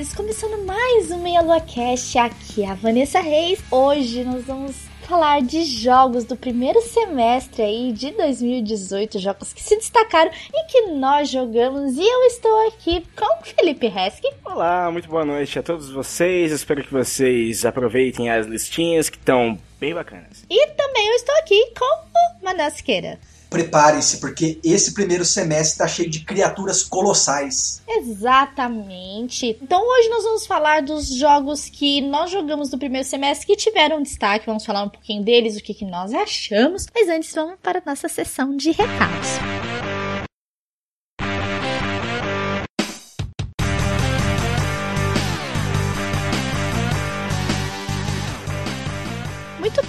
Ouvintes! Começando mais um Meia Lua Cast, aqui é a Vanessa Reis. Hoje nós vamos falar de jogos do primeiro semestre aí de 2018, jogos que se destacaram e que nós jogamos. E eu estou aqui com o Felipe Reski. Olá, muito boa noite a todos vocês. Espero que vocês aproveitem as listinhas que estão bem bacanas. E também eu estou aqui com o Manasqueira. Preparem-se, porque esse primeiro semestre está cheio de criaturas colossais. Exatamente. Então hoje nós vamos falar dos jogos que nós jogamos no primeiro semestre que tiveram destaque. Vamos falar um pouquinho deles, o que, que nós achamos. Mas antes vamos para a nossa sessão de recados.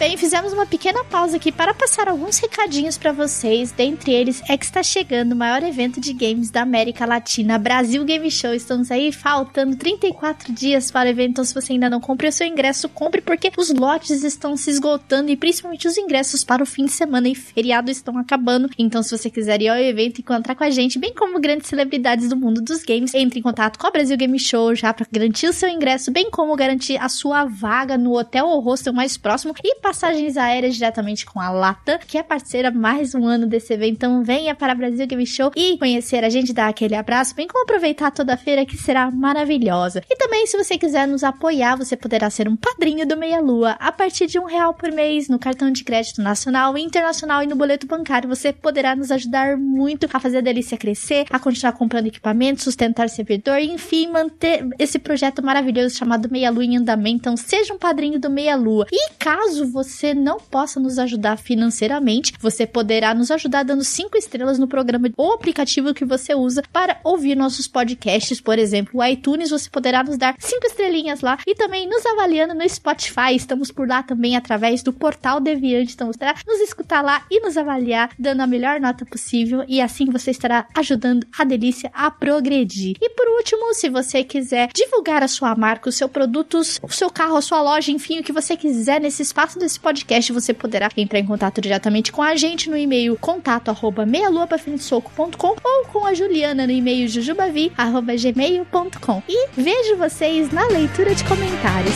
Bem, fizemos uma pequena pausa aqui para passar alguns recadinhos para vocês. Dentre eles é que está chegando o maior evento de games da América Latina, Brasil Game Show. Estamos aí faltando 34 dias para o evento, então se você ainda não comprou o seu ingresso, compre porque os lotes estão se esgotando e principalmente os ingressos para o fim de semana e feriado estão acabando. Então se você quiser ir ao evento e encontrar com a gente, bem como grandes celebridades do mundo dos games, entre em contato com a Brasil Game Show já para garantir o seu ingresso, bem como garantir a sua vaga no hotel ou hostel mais próximo e passagens aéreas diretamente com a Latam, que é parceira mais um ano desse evento. Então venha para Brasil Game Show e conhecer a gente, dar aquele abraço, bem como aproveitar toda a feira que será maravilhosa. E também, se você quiser nos apoiar, você poderá ser um padrinho do Meia Lua a partir de um real por mês no cartão de crédito nacional, internacional e no boleto bancário. Você poderá nos ajudar muito a fazer a delícia crescer, a continuar comprando equipamentos, sustentar servidor, e, enfim, manter esse projeto maravilhoso chamado Meia Lua em andamento. Então, seja um padrinho do Meia Lua. E caso você não possa nos ajudar financeiramente, você poderá nos ajudar dando cinco estrelas no programa ou aplicativo que você usa para ouvir nossos podcasts, por exemplo, o iTunes, você poderá nos dar cinco estrelinhas lá e também nos avaliando no Spotify. Estamos por lá também através do portal Deviante, então você poderá nos escutar lá e nos avaliar, dando a melhor nota possível e assim você estará ajudando a delícia a progredir. E por último, se você quiser divulgar a sua marca, o seu produto, o seu carro, a sua loja, enfim, o que você quiser nesse espaço desse podcast, você poderá entrar em contato diretamente com a gente no e-mail contato arroba meialuapafrentesoco.com ou com a Juliana no e-mail jujubavi arroba gmail.com. E vejo vocês na leitura de comentários.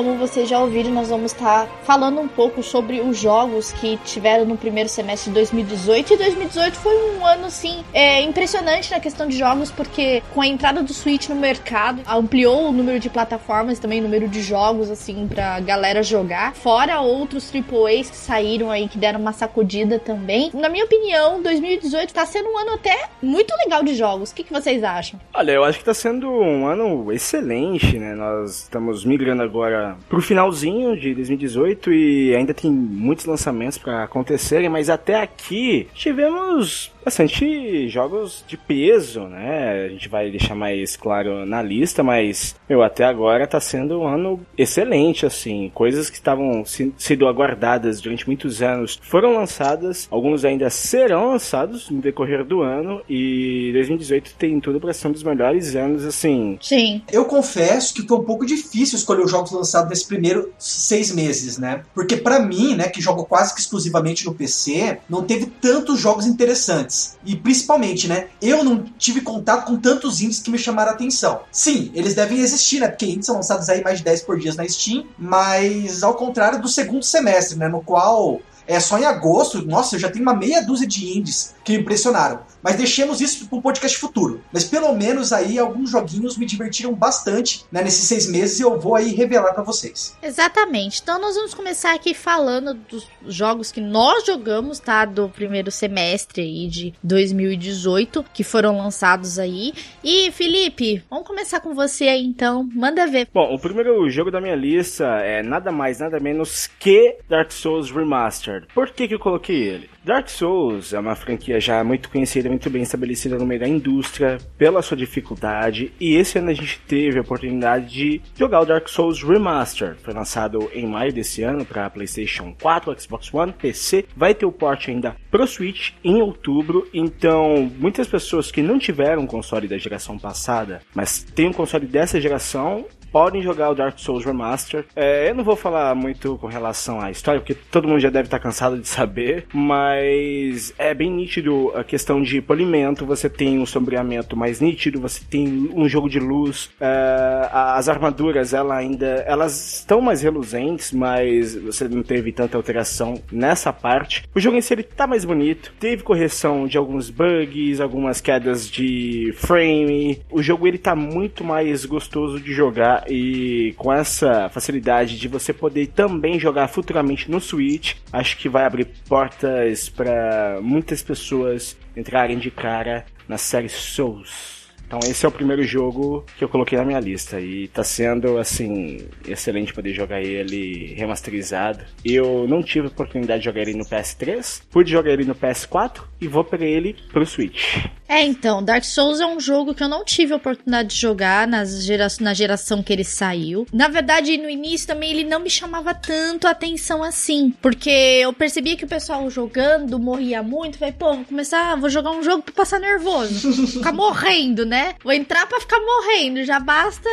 Como vocês já ouviram, nós vamos estar falando um pouco sobre os jogos que tiveram no primeiro semestre de 2018. E 2018 foi um ano, assim, é, impressionante na questão de jogos, porque com a entrada do Switch no mercado, ampliou o número de plataformas, também o número de jogos, assim, pra galera jogar. Fora outros AAAs que saíram aí, que deram uma sacudida também. Na minha opinião, 2018 tá sendo um ano até muito legal de jogos. O que, que vocês acham? Olha, eu acho que tá sendo um ano excelente, né? Nós estamos migrando agora pro finalzinho de 2018 e ainda tem muitos lançamentos para acontecerem, mas até aqui tivemos bastante jogos de peso, né? A gente vai deixar mais claro na lista, mas meu, até agora tá sendo um ano excelente, assim. Coisas que estavam sendo aguardadas durante muitos anos foram lançadas, alguns ainda serão lançados no decorrer do ano e 2018 tem tudo para ser um dos melhores anos, assim. Sim. Eu confesso que foi um pouco difícil escolher os jogos lançados lançado nesse primeiro seis meses, né? Porque para mim, né, que jogo quase que exclusivamente no PC, não teve tantos jogos interessantes. E principalmente, né, eu não tive contato com tantos indies que me chamaram a atenção. Sim, eles devem existir, né? Porque indies são lançados aí mais de 10 por dia na Steam, mas ao contrário do segundo semestre, né, no qual é só em agosto, nossa, eu já tenho uma meia dúzia de indies que me impressionaram. Mas deixemos isso para um podcast futuro. Mas pelo menos aí alguns joguinhos me divertiram bastante né, nesses seis meses e eu vou aí revelar para vocês. Exatamente. Então nós vamos começar aqui falando dos jogos que nós jogamos, tá? Do primeiro semestre aí de 2018, que foram lançados aí. E Felipe, vamos começar com você aí então. Manda ver. Bom, o primeiro jogo da minha lista é nada mais, nada menos que Dark Souls Remastered. Por que, que eu coloquei ele? Dark Souls é uma franquia já muito conhecida, muito bem estabelecida no meio da indústria pela sua dificuldade, e esse ano a gente teve a oportunidade de jogar o Dark Souls Remaster. Foi lançado em maio desse ano para PlayStation 4, Xbox One, PC, vai ter o port ainda pro Switch em outubro, então muitas pessoas que não tiveram console da geração passada, mas tem um console dessa geração, podem jogar o Dark Souls Remaster. É, eu não vou falar muito com relação à história, porque todo mundo já deve estar cansado de saber, mas é bem nítido a questão de polimento, você tem um sombreamento mais nítido, você tem um jogo de luz, é, as armaduras ela ainda, elas estão mais reluzentes, mas você não teve tanta alteração nessa parte. O jogo em si ele tá mais bonito, teve correção de alguns bugs, algumas quedas de frame, o jogo ele tá muito mais gostoso de jogar e com essa facilidade de você poder também jogar futuramente no Switch, acho que vai abrir portas para muitas pessoas entrarem de cara na série Souls. Então esse é o primeiro jogo que eu coloquei na minha lista e tá sendo assim excelente poder jogar ele remasterizado. Eu não tive a oportunidade de jogar ele no PS3, pude jogar ele no PS4 e vou pegar ele pro Switch. É, então, Dark Souls é um jogo que eu não tive a oportunidade de jogar nas gera na geração que ele saiu. Na verdade, no início também ele não me chamava tanto a atenção assim, porque eu percebia que o pessoal jogando morria muito, falei, pô, vou começar, vou jogar um jogo pra passar nervoso, ficar morrendo, né? Vou entrar para ficar morrendo. Já basta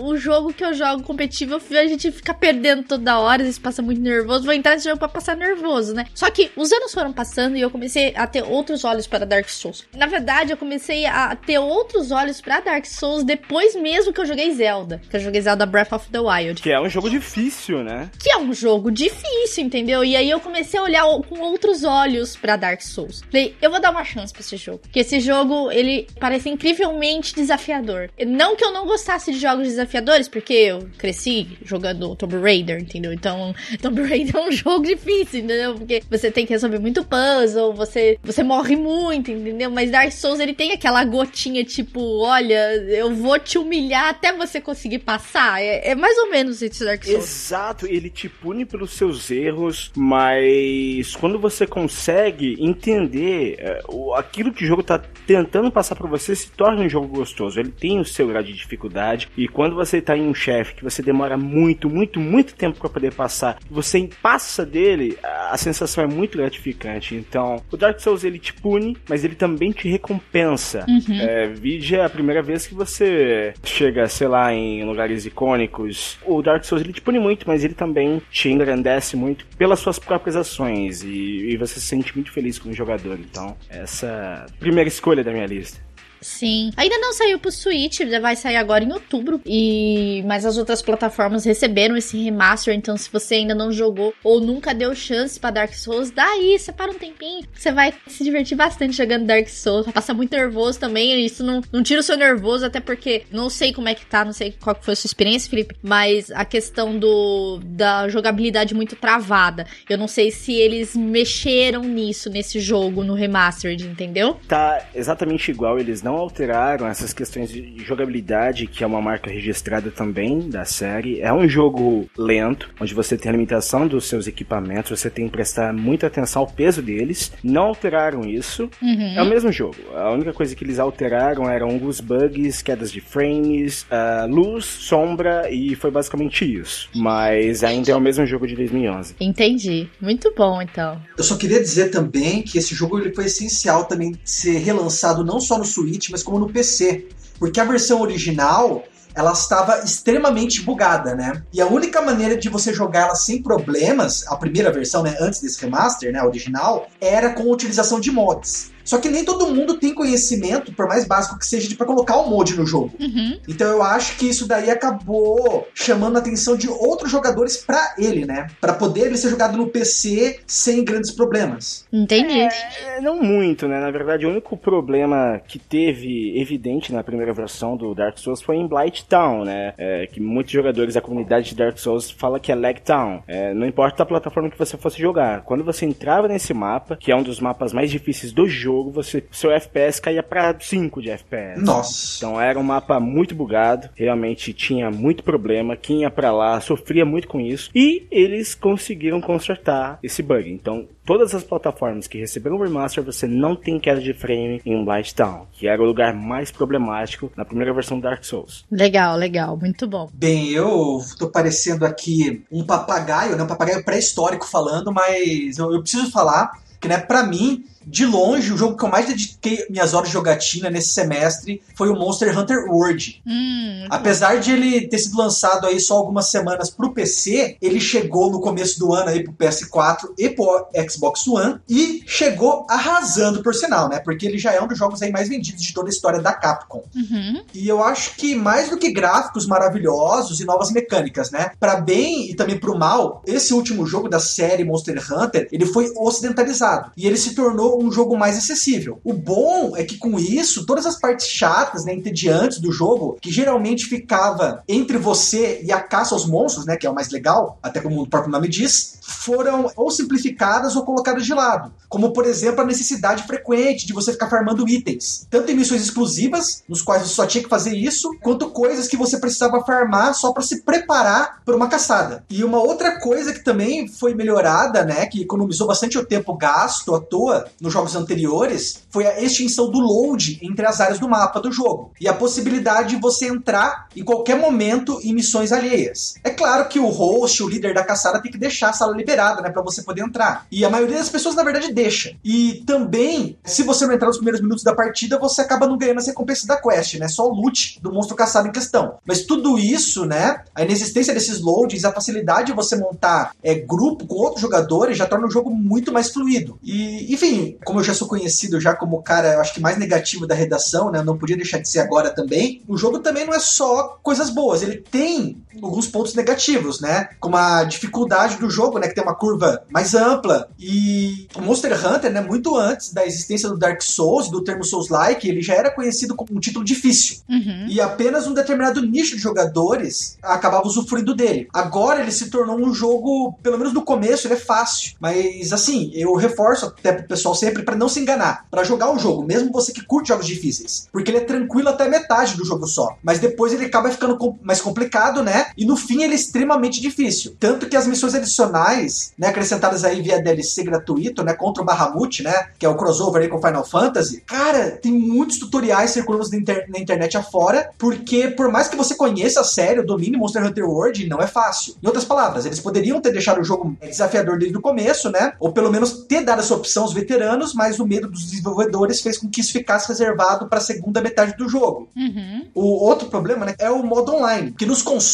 o jogo que eu jogo competitivo, a gente fica perdendo toda hora, gente passa muito nervoso. Vou entrar nesse jogo pra passar nervoso, né? Só que os anos foram passando e eu comecei a ter outros olhos para Dark Souls. Na verdade, eu comecei a ter outros olhos para Dark Souls depois mesmo que eu joguei Zelda. Que eu joguei Zelda Breath of the Wild. Que é um jogo difícil, né? Que é um jogo difícil, entendeu? E aí eu comecei a olhar com outros olhos para Dark Souls. Falei, eu vou dar uma chance pra esse jogo. Porque esse jogo, ele parece incrivelmente extremamente desafiador. Não que eu não gostasse de jogos desafiadores, porque eu cresci jogando Tomb Raider, entendeu? Então, Tomb Raider é um jogo difícil, entendeu? Porque você tem que resolver muito puzzle, você, você morre muito, entendeu? Mas Dark Souls, ele tem aquela gotinha tipo, olha, eu vou te humilhar até você conseguir passar. É, é mais ou menos esse Dark Souls. Exato, ele te pune pelos seus erros, mas quando você consegue entender é, aquilo que o jogo tá tentando passar para você, se torna um jogo gostoso. Ele tem o seu grau de dificuldade. E quando você tá em um chefe que você demora muito, muito, muito tempo para poder passar, você passa dele, a sensação é muito gratificante. Então, o Dark Souls ele te pune, mas ele também te recompensa. Uhum. É, vide a primeira vez que você chega, sei lá, em lugares icônicos. O Dark Souls ele te pune muito, mas ele também te engrandece muito pelas suas próprias ações. E, e você se sente muito feliz como jogador. Então, essa é a primeira escolha da minha lista. Sim. Ainda não saiu pro Switch, vai sair agora em outubro. E mas as outras plataformas receberam esse remaster, então se você ainda não jogou ou nunca deu chance para Dark Souls, daí, separa um tempinho. Você vai se divertir bastante jogando Dark Souls. Passa muito nervoso também, isso não, não tira o seu nervoso, até porque não sei como é que tá, não sei qual foi a sua experiência, Felipe, mas a questão do da jogabilidade muito travada. Eu não sei se eles mexeram nisso nesse jogo no remastered, entendeu? Tá exatamente igual, eles não não alteraram essas questões de jogabilidade, que é uma marca registrada também da série. É um jogo lento, onde você tem a limitação dos seus equipamentos, você tem que prestar muita atenção ao peso deles. Não alteraram isso. Uhum. É o mesmo jogo. A única coisa que eles alteraram eram alguns bugs, quedas de frames, uh, luz, sombra e foi basicamente isso. Mas ainda é o mesmo jogo de 2011. Entendi. Muito bom, então. Eu só queria dizer também que esse jogo ele foi essencial também ser relançado não só no Switch, Mas como no PC. Porque a versão original ela estava extremamente bugada, né? E a única maneira de você jogar ela sem problemas, a primeira versão, né, antes desse remaster, né, original, era com a utilização de mods. Só que nem todo mundo tem conhecimento, por mais básico que seja, para colocar o mod no jogo. Uhum. Então eu acho que isso daí acabou chamando a atenção de outros jogadores para ele, né? Para poder ele ser jogado no PC sem grandes problemas. Entendi. É, não muito, né? Na verdade, o único problema que teve evidente na primeira versão do Dark Souls foi em Blight Town, né? É, que muitos jogadores da comunidade de Dark Souls fala que é Lag Town. É, não importa a plataforma que você fosse jogar. Quando você entrava nesse mapa, que é um dos mapas mais difíceis do jogo, você seu FPS caía para 5 de FPS. Nossa. Então era um mapa muito bugado, realmente tinha muito problema, quem ia para lá sofria muito com isso e eles conseguiram consertar esse bug. Então todas as plataformas que receberam o remaster, você não tem queda de frame em Blight Town, que era o lugar mais problemático na primeira versão do Dark Souls. Legal, legal, muito bom. Bem, eu tô parecendo aqui um papagaio, né? Um papagaio pré-histórico falando, mas eu, eu preciso falar que, né, pra mim, de longe, o jogo que eu mais dediquei minhas horas de jogatina nesse semestre foi o Monster Hunter World. Hum, Apesar de ele ter sido lançado aí só algumas semanas pro PC, ele chegou no começo do ano aí pro PS4 e pro Xbox One e chegou arrasando por sinal, né? Porque ele já é um dos jogos aí mais vendidos de toda a história da Capcom. uhum. E eu acho que mais do que gráficos maravilhosos e novas mecânicas, né? Para bem e também pro mal, esse último jogo da série Monster Hunter, ele foi ocidentalizado e ele se tornou um jogo mais acessível. O bom é que com isso, todas as partes chatas, né, entediantes do jogo, que geralmente ficava entre você e a caça aos monstros, né, que é o mais legal, até como o próprio nome diz, foram ou simplificadas ou colocadas de lado. Como, por exemplo, a necessidade frequente de você ficar farmando itens. Tanto em missões exclusivas, nos quais você só tinha que fazer isso, quanto coisas que você precisava farmar só para se preparar para uma caçada. E uma outra coisa que também foi melhorada, né, que economizou bastante o tempo gasto à toa nos jogos anteriores, foi a extinção do load entre as áreas do mapa do jogo. E a possibilidade de você entrar em qualquer momento em missões alheias. É claro que o host, o líder da caçada, tem que deixar a sala liberada, né, para você poder entrar. E a maioria das pessoas, na verdade, deixa. E também, se você não entrar nos primeiros minutos da partida, você acaba não ganhando as recompensas da quest, né? Só o loot do monstro caçado em questão. Mas tudo isso, né? A inexistência desses loads, a facilidade de você montar é, grupo com outros jogadores já torna o jogo muito mais fluido. E, enfim, como eu já sou conhecido já como o cara, eu acho que mais negativo da redação, né? Não podia deixar de ser agora também. O jogo também não é só coisas boas, ele tem alguns pontos negativos, né? Como a dificuldade do jogo, né? Que tem uma curva mais ampla. E o Monster Hunter, né? Muito antes da existência do Dark Souls, do termo Souls-like, ele já era conhecido como um título difícil. Uhum. E apenas um determinado nicho de jogadores acabava usufruindo dele. Agora ele se tornou um jogo, pelo menos no começo, ele é fácil. Mas assim, eu reforço até pro pessoal sempre para não se enganar. Para jogar o jogo, mesmo você que curte jogos difíceis. Porque ele é tranquilo até metade do jogo só. Mas depois ele acaba ficando mais complicado, né? E no fim ele é extremamente difícil. Tanto que as missões adicionais, né, acrescentadas aí via DLC gratuito, né, contra o Bahamut, né, que é o crossover aí com Final Fantasy. Cara, tem muitos tutoriais circulando na, inter- na internet afora, porque por mais que você conheça a série, o domine Monster Hunter World, não é fácil. Em outras palavras, eles poderiam ter deixado o jogo desafiador desde o começo, né, ou pelo menos ter dado essa opção aos veteranos, mas o medo dos desenvolvedores fez com que isso ficasse reservado para a segunda metade do jogo. Uhum. O outro problema, né, é o modo online. Que nos consoles,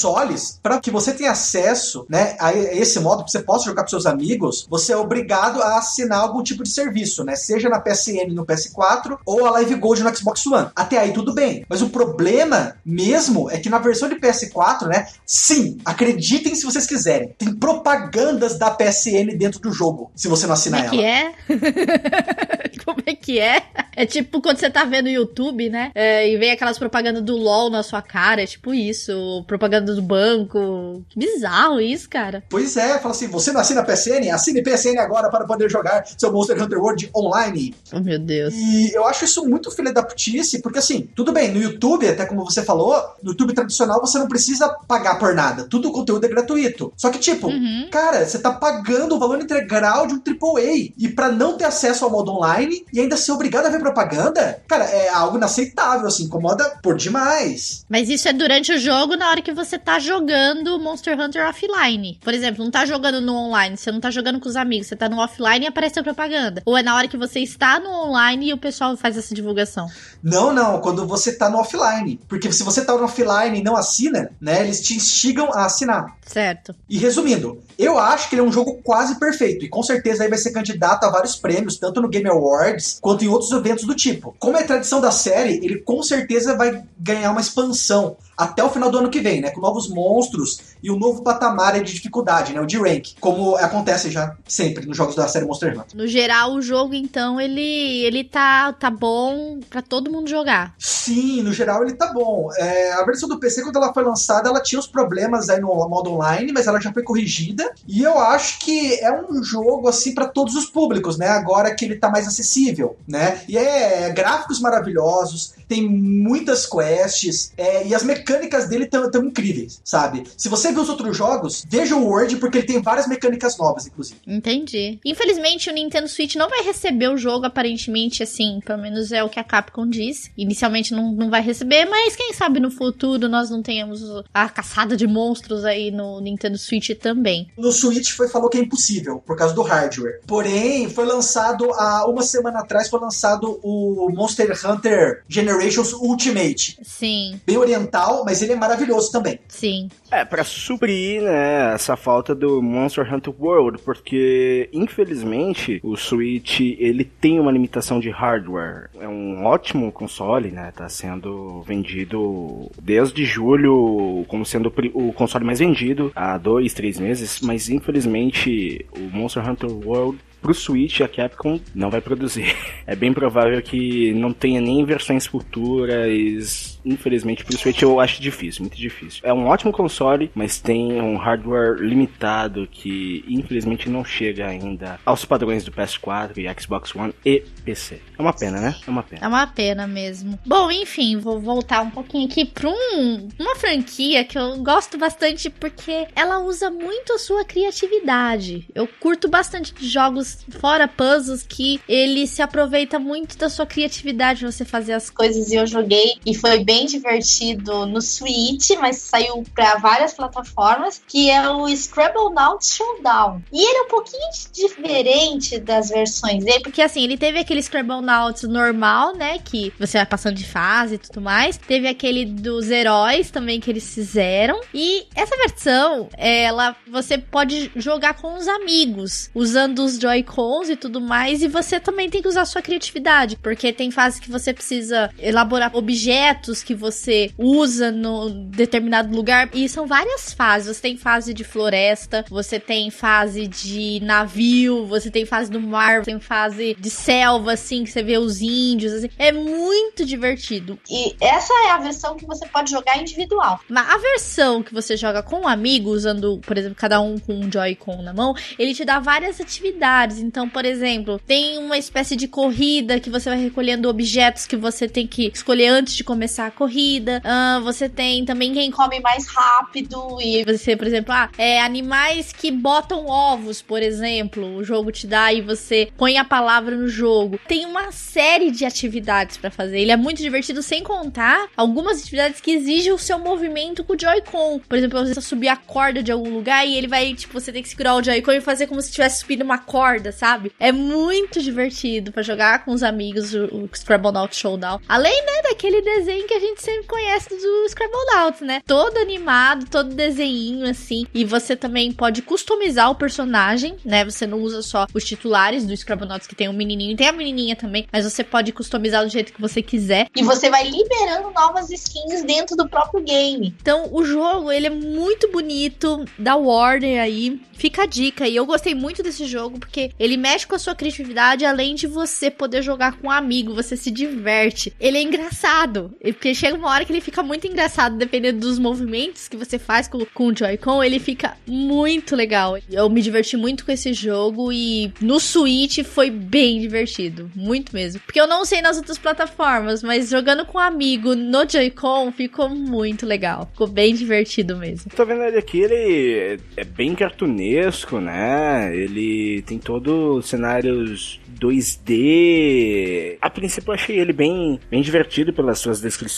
para que você tenha acesso, né, a esse modo, que você possa jogar com seus amigos, você é obrigado a assinar algum tipo de serviço, né? Seja na PSN no PS4 ou a Live Gold no Xbox One. Até aí tudo bem. Mas o problema mesmo é que na versão de PS4, né, sim, acreditem se vocês quiserem, tem propagandas da PSN dentro do jogo, se você não Como assinar é que ela. é? Como é que é? É tipo quando você tá vendo o YouTube, né? É, e vem aquelas propagandas do LOL na sua cara. É tipo isso. Propaganda do banco. Que bizarro isso, cara. Pois é, fala assim, você não assina PSN? Assine PSN agora para poder jogar seu Monster Hunter World online. Oh, meu Deus. E eu acho isso muito filha da putice, porque assim, tudo bem, no YouTube, até como você falou, no YouTube tradicional você não precisa pagar por nada. Tudo o conteúdo é gratuito. Só que, tipo, Uhum. cara, você tá pagando o valor integral de um AAA. E pra não ter acesso ao modo online e ainda ser obrigado a ver propaganda, cara, é algo inaceitável, assim, incomoda por demais. Mas isso é durante o jogo, na hora que você tá jogando Monster Hunter offline. Por exemplo, não tá jogando no online, você não tá jogando com os amigos, você tá no offline e aparece a propaganda. Ou é na hora que você está no online e o pessoal faz essa divulgação? Não, não, quando você tá no offline. Porque se você tá no offline e não assina, né, eles te instigam a assinar. Certo. E resumindo, eu acho que ele é um jogo quase perfeito e com certeza aí vai ser candidato a vários prêmios, tanto no Game Awards quanto em outros eventos do tipo. Como é tradição da série, ele com certeza vai ganhar uma expansão até o final do ano que vem, né? Com novos monstros e um novo patamar de dificuldade, né? O de rank, como acontece já sempre nos jogos da série Monster Hunter. No geral, o jogo, então, ele, ele tá, tá bom para todo mundo jogar. Sim, no geral ele tá bom. É, a versão do PC, quando ela foi lançada, ela tinha os problemas aí no modo online, mas ela já foi corrigida. E eu acho que é um jogo, assim, para todos os públicos, né? Agora que ele tá mais acessível, né? E é gráficos maravilhosos, tem muitas quests, é, e as mecânicas dele estão incríveis, sabe? Se você viu os outros jogos, veja o Word, porque ele tem várias mecânicas novas, inclusive. Entendi. Infelizmente, o Nintendo Switch não vai receber o jogo, aparentemente, assim, pelo menos é o que a Capcom disse. Inicialmente não, não vai receber, mas quem sabe no futuro nós não tenhamos a caçada de monstros aí no Nintendo Switch também. No Switch foi falou que é impossível, por causa do hardware. Porém, foi lançado há uma semana atrás, foi lançado o Monster Hunter Generations Ultimate. Sim. Bem oriental, mas ele é maravilhoso também. Sim. É, para suprir, né, essa falta do Monster Hunter World, porque infelizmente o Switch ele tem uma limitação de hardware. É um ótimo console, né? Tá sendo vendido desde julho como sendo o console mais vendido há dois, três meses, mas infelizmente o Monster Hunter World pro Switch a Capcom não vai produzir. É bem provável que não tenha nem versões futuras. Infelizmente, pro Switch eu acho difícil, muito difícil. É um ótimo console, mas tem um hardware limitado que infelizmente não chega ainda aos padrões do PS4 e Xbox One e PC. É uma pena, né? É uma pena. É uma pena mesmo. Bom, enfim, vou voltar um pouquinho aqui pra um, uma franquia que eu gosto bastante porque ela usa muito a sua criatividade. Eu curto bastante jogos fora puzzles que ele se aproveita muito da sua criatividade você fazer as coisas e eu joguei e foi bem divertido no Switch, mas saiu para várias plataformas, que é o Scrabble Now Showdown. E ele é um pouquinho diferente das versões dele, porque assim, ele teve aquele Scrabble Now normal, né, que você vai passando de fase e tudo mais. Teve aquele dos heróis também que eles fizeram. E essa versão, ela você pode jogar com os amigos, usando os Joy Joy-Cons e tudo mais, e você também tem que usar sua criatividade, porque tem fases que você precisa elaborar objetos que você usa no determinado lugar, e são várias fases. Você tem fase de floresta, você tem fase de navio, você tem fase do mar, tem fase de selva, assim, que você vê os índios, assim. É muito divertido. E essa é a versão que você pode jogar individual. Mas a versão que você joga com um amigo, usando, por exemplo, cada um com um Joy-Con na mão, ele te dá várias atividades então, por exemplo, tem uma espécie de corrida que você vai recolhendo objetos que você tem que escolher antes de começar a corrida. Uh, você tem também quem come mais rápido e você, por exemplo, ah, é animais que botam ovos, por exemplo. O jogo te dá e você põe a palavra no jogo. Tem uma série de atividades para fazer. Ele é muito divertido sem contar algumas atividades que exigem o seu movimento com o Joy-Con. Por exemplo, você subir a corda de algum lugar e ele vai, tipo, você tem que segurar o Joy-Con e fazer como se estivesse subindo uma corda sabe? É muito divertido para jogar com os amigos o, o Scrabble Showdown. Além, né, daquele desenho que a gente sempre conhece do Scrabble né? Todo animado, todo desenho assim. E você também pode customizar o personagem, né? Você não usa só os titulares do Scrabble que tem um menininho e tem a menininha também, mas você pode customizar do jeito que você quiser. E você vai liberando novas skins dentro do próprio game. Então, o jogo, ele é muito bonito, da Warner aí. Fica a dica. E eu gostei muito desse jogo porque ele mexe com a sua criatividade, além de você poder jogar com um amigo, você se diverte. Ele é engraçado, porque chega uma hora que ele fica muito engraçado, dependendo dos movimentos que você faz com, com o Joy-Con, ele fica muito legal. Eu me diverti muito com esse jogo e no Switch foi bem divertido, muito mesmo. Porque eu não sei nas outras plataformas, mas jogando com um amigo no Joy-Con ficou muito legal. Ficou bem divertido mesmo. Tô vendo ele aqui, ele é bem cartunesco, né? Ele tem todo cenários 2D. A princípio eu achei ele bem, bem divertido pelas suas descrições,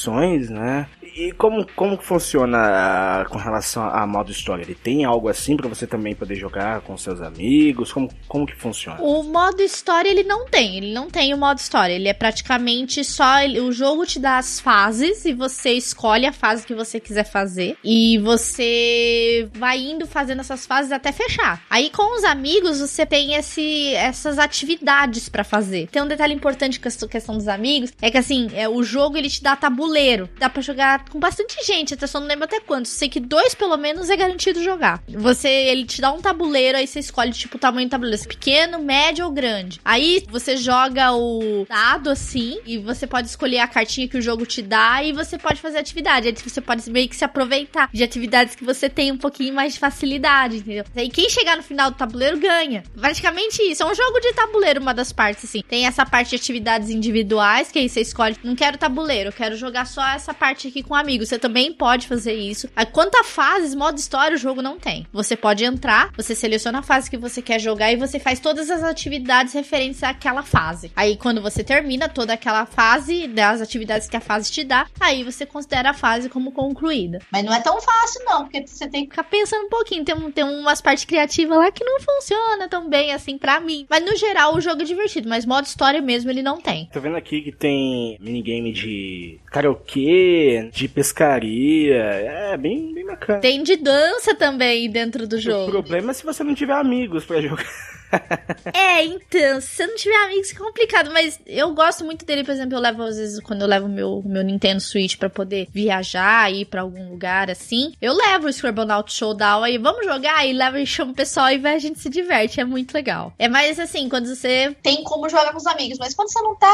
né? E como, como funciona com relação a modo história? Ele tem algo assim para você também poder jogar com seus amigos? Como, como que funciona? O modo história ele não tem, ele não tem o modo história. Ele é praticamente só. O jogo te dá as fases e você escolhe a fase que você quiser fazer. E você vai indo fazendo essas fases até fechar. Aí com os amigos você tem esse, essas atividades para fazer. Tem um detalhe importante com a questão dos amigos: é que assim, é, o jogo ele te dá tabuleiro. Dá para jogar com bastante gente, até só não lembro até quantos. Sei que dois pelo menos é garantido jogar. Você, ele te dá um tabuleiro, aí você escolhe tipo o tamanho do tabuleiro, pequeno, médio ou grande. Aí você joga o dado assim e você pode escolher a cartinha que o jogo te dá e você pode fazer atividade. Aí você pode meio que se aproveitar de atividades que você tem um pouquinho mais de facilidade, entendeu? E quem chegar no final do tabuleiro ganha. Praticamente isso. É um jogo de tabuleiro, uma das partes, assim. Tem essa parte de atividades individuais, que aí você escolhe, não quero tabuleiro, quero jogar só essa parte aqui com amigos. Você também pode fazer isso. Quanto a fases, modo história, o jogo não tem. Você pode entrar, você seleciona a fase que você quer jogar e você faz todas as atividades referentes àquela fase. Aí, quando você termina toda aquela fase, das atividades que a fase te dá, aí você considera a fase como concluída. Mas não é tão fácil, não, porque você tem que ficar pensando um pouquinho. Tem, tem umas partes criativas lá que não funciona tão bem assim para mim. Mas no geral, o jogo é divertido, mas modo história mesmo ele não tem. Tô vendo aqui que tem minigame de karaokê, de pescaria. É bem, bem bacana. Tem de dança também dentro do jogo. O problema é se você não tiver amigos para jogar. é, então, se você não tiver amigos, é complicado, mas eu gosto muito dele, por exemplo, eu levo, às vezes, quando eu levo meu, meu Nintendo Switch para poder viajar, ir para algum lugar assim, eu levo o Scribblenauts Showdown aí, vamos jogar, e levo e chamo o pessoal e a gente se diverte, é muito legal. É mais assim, quando você... Tem como jogar com os amigos, mas quando você não tá,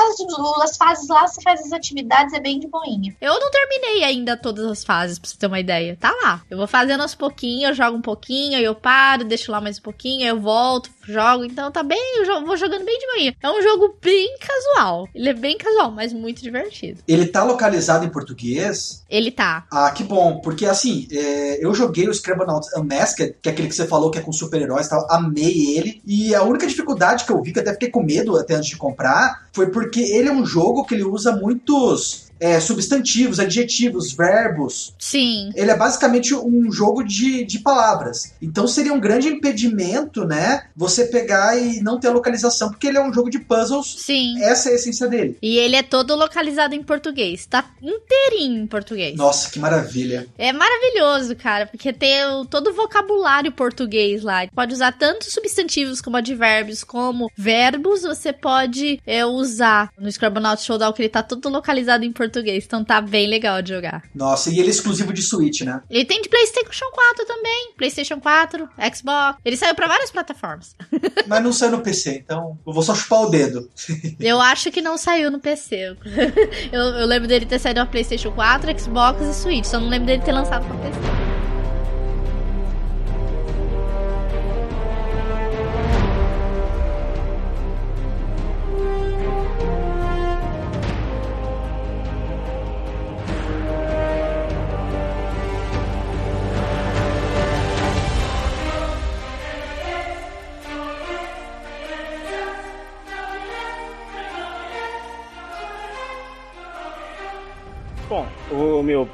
as fases lá, você faz as atividades, é bem de boinha. Eu não terminei ainda todas as fases, pra você ter uma ideia. Tá lá. Eu vou fazendo aos pouquinhos, eu jogo um pouquinho, aí eu paro, deixo lá mais um pouquinho, aí eu volto, jogo, então tá bem, eu vou jogando bem de manhã. É um jogo bem casual. Ele é bem casual, mas muito divertido. Ele tá localizado em português? Ele tá. Ah, que bom, porque assim, é, eu joguei o Scrabble Unmasked, que é aquele que você falou que é com super-heróis e tal, amei ele, e a única dificuldade que eu vi, que eu até fiquei com medo até antes de comprar, foi porque ele é um jogo que ele usa muitos é, substantivos, adjetivos, verbos. Sim. Ele é basicamente um jogo de, de palavras. Então seria um grande impedimento, né? Você pegar e não ter localização, porque ele é um jogo de puzzles. Sim. Essa é a essência dele. E ele é todo localizado em português. Tá inteirinho em português. Nossa, que maravilha. É maravilhoso, cara, porque tem o, todo o vocabulário português lá. Pode usar tanto substantivos como advérbios, como verbos. Você pode é, usar no Scrabble Showdown, que ele tá todo localizado em português português, então tá bem legal de jogar. Nossa, e ele é exclusivo de Switch, né? Ele tem de PlayStation 4 também, PlayStation 4, Xbox. Ele saiu para várias plataformas. Mas não saiu no PC, então eu vou só chupar o dedo. eu acho que não saiu no PC. eu, eu lembro dele ter saído na PlayStation 4, Xbox e Switch, só não lembro dele ter lançado pra PC.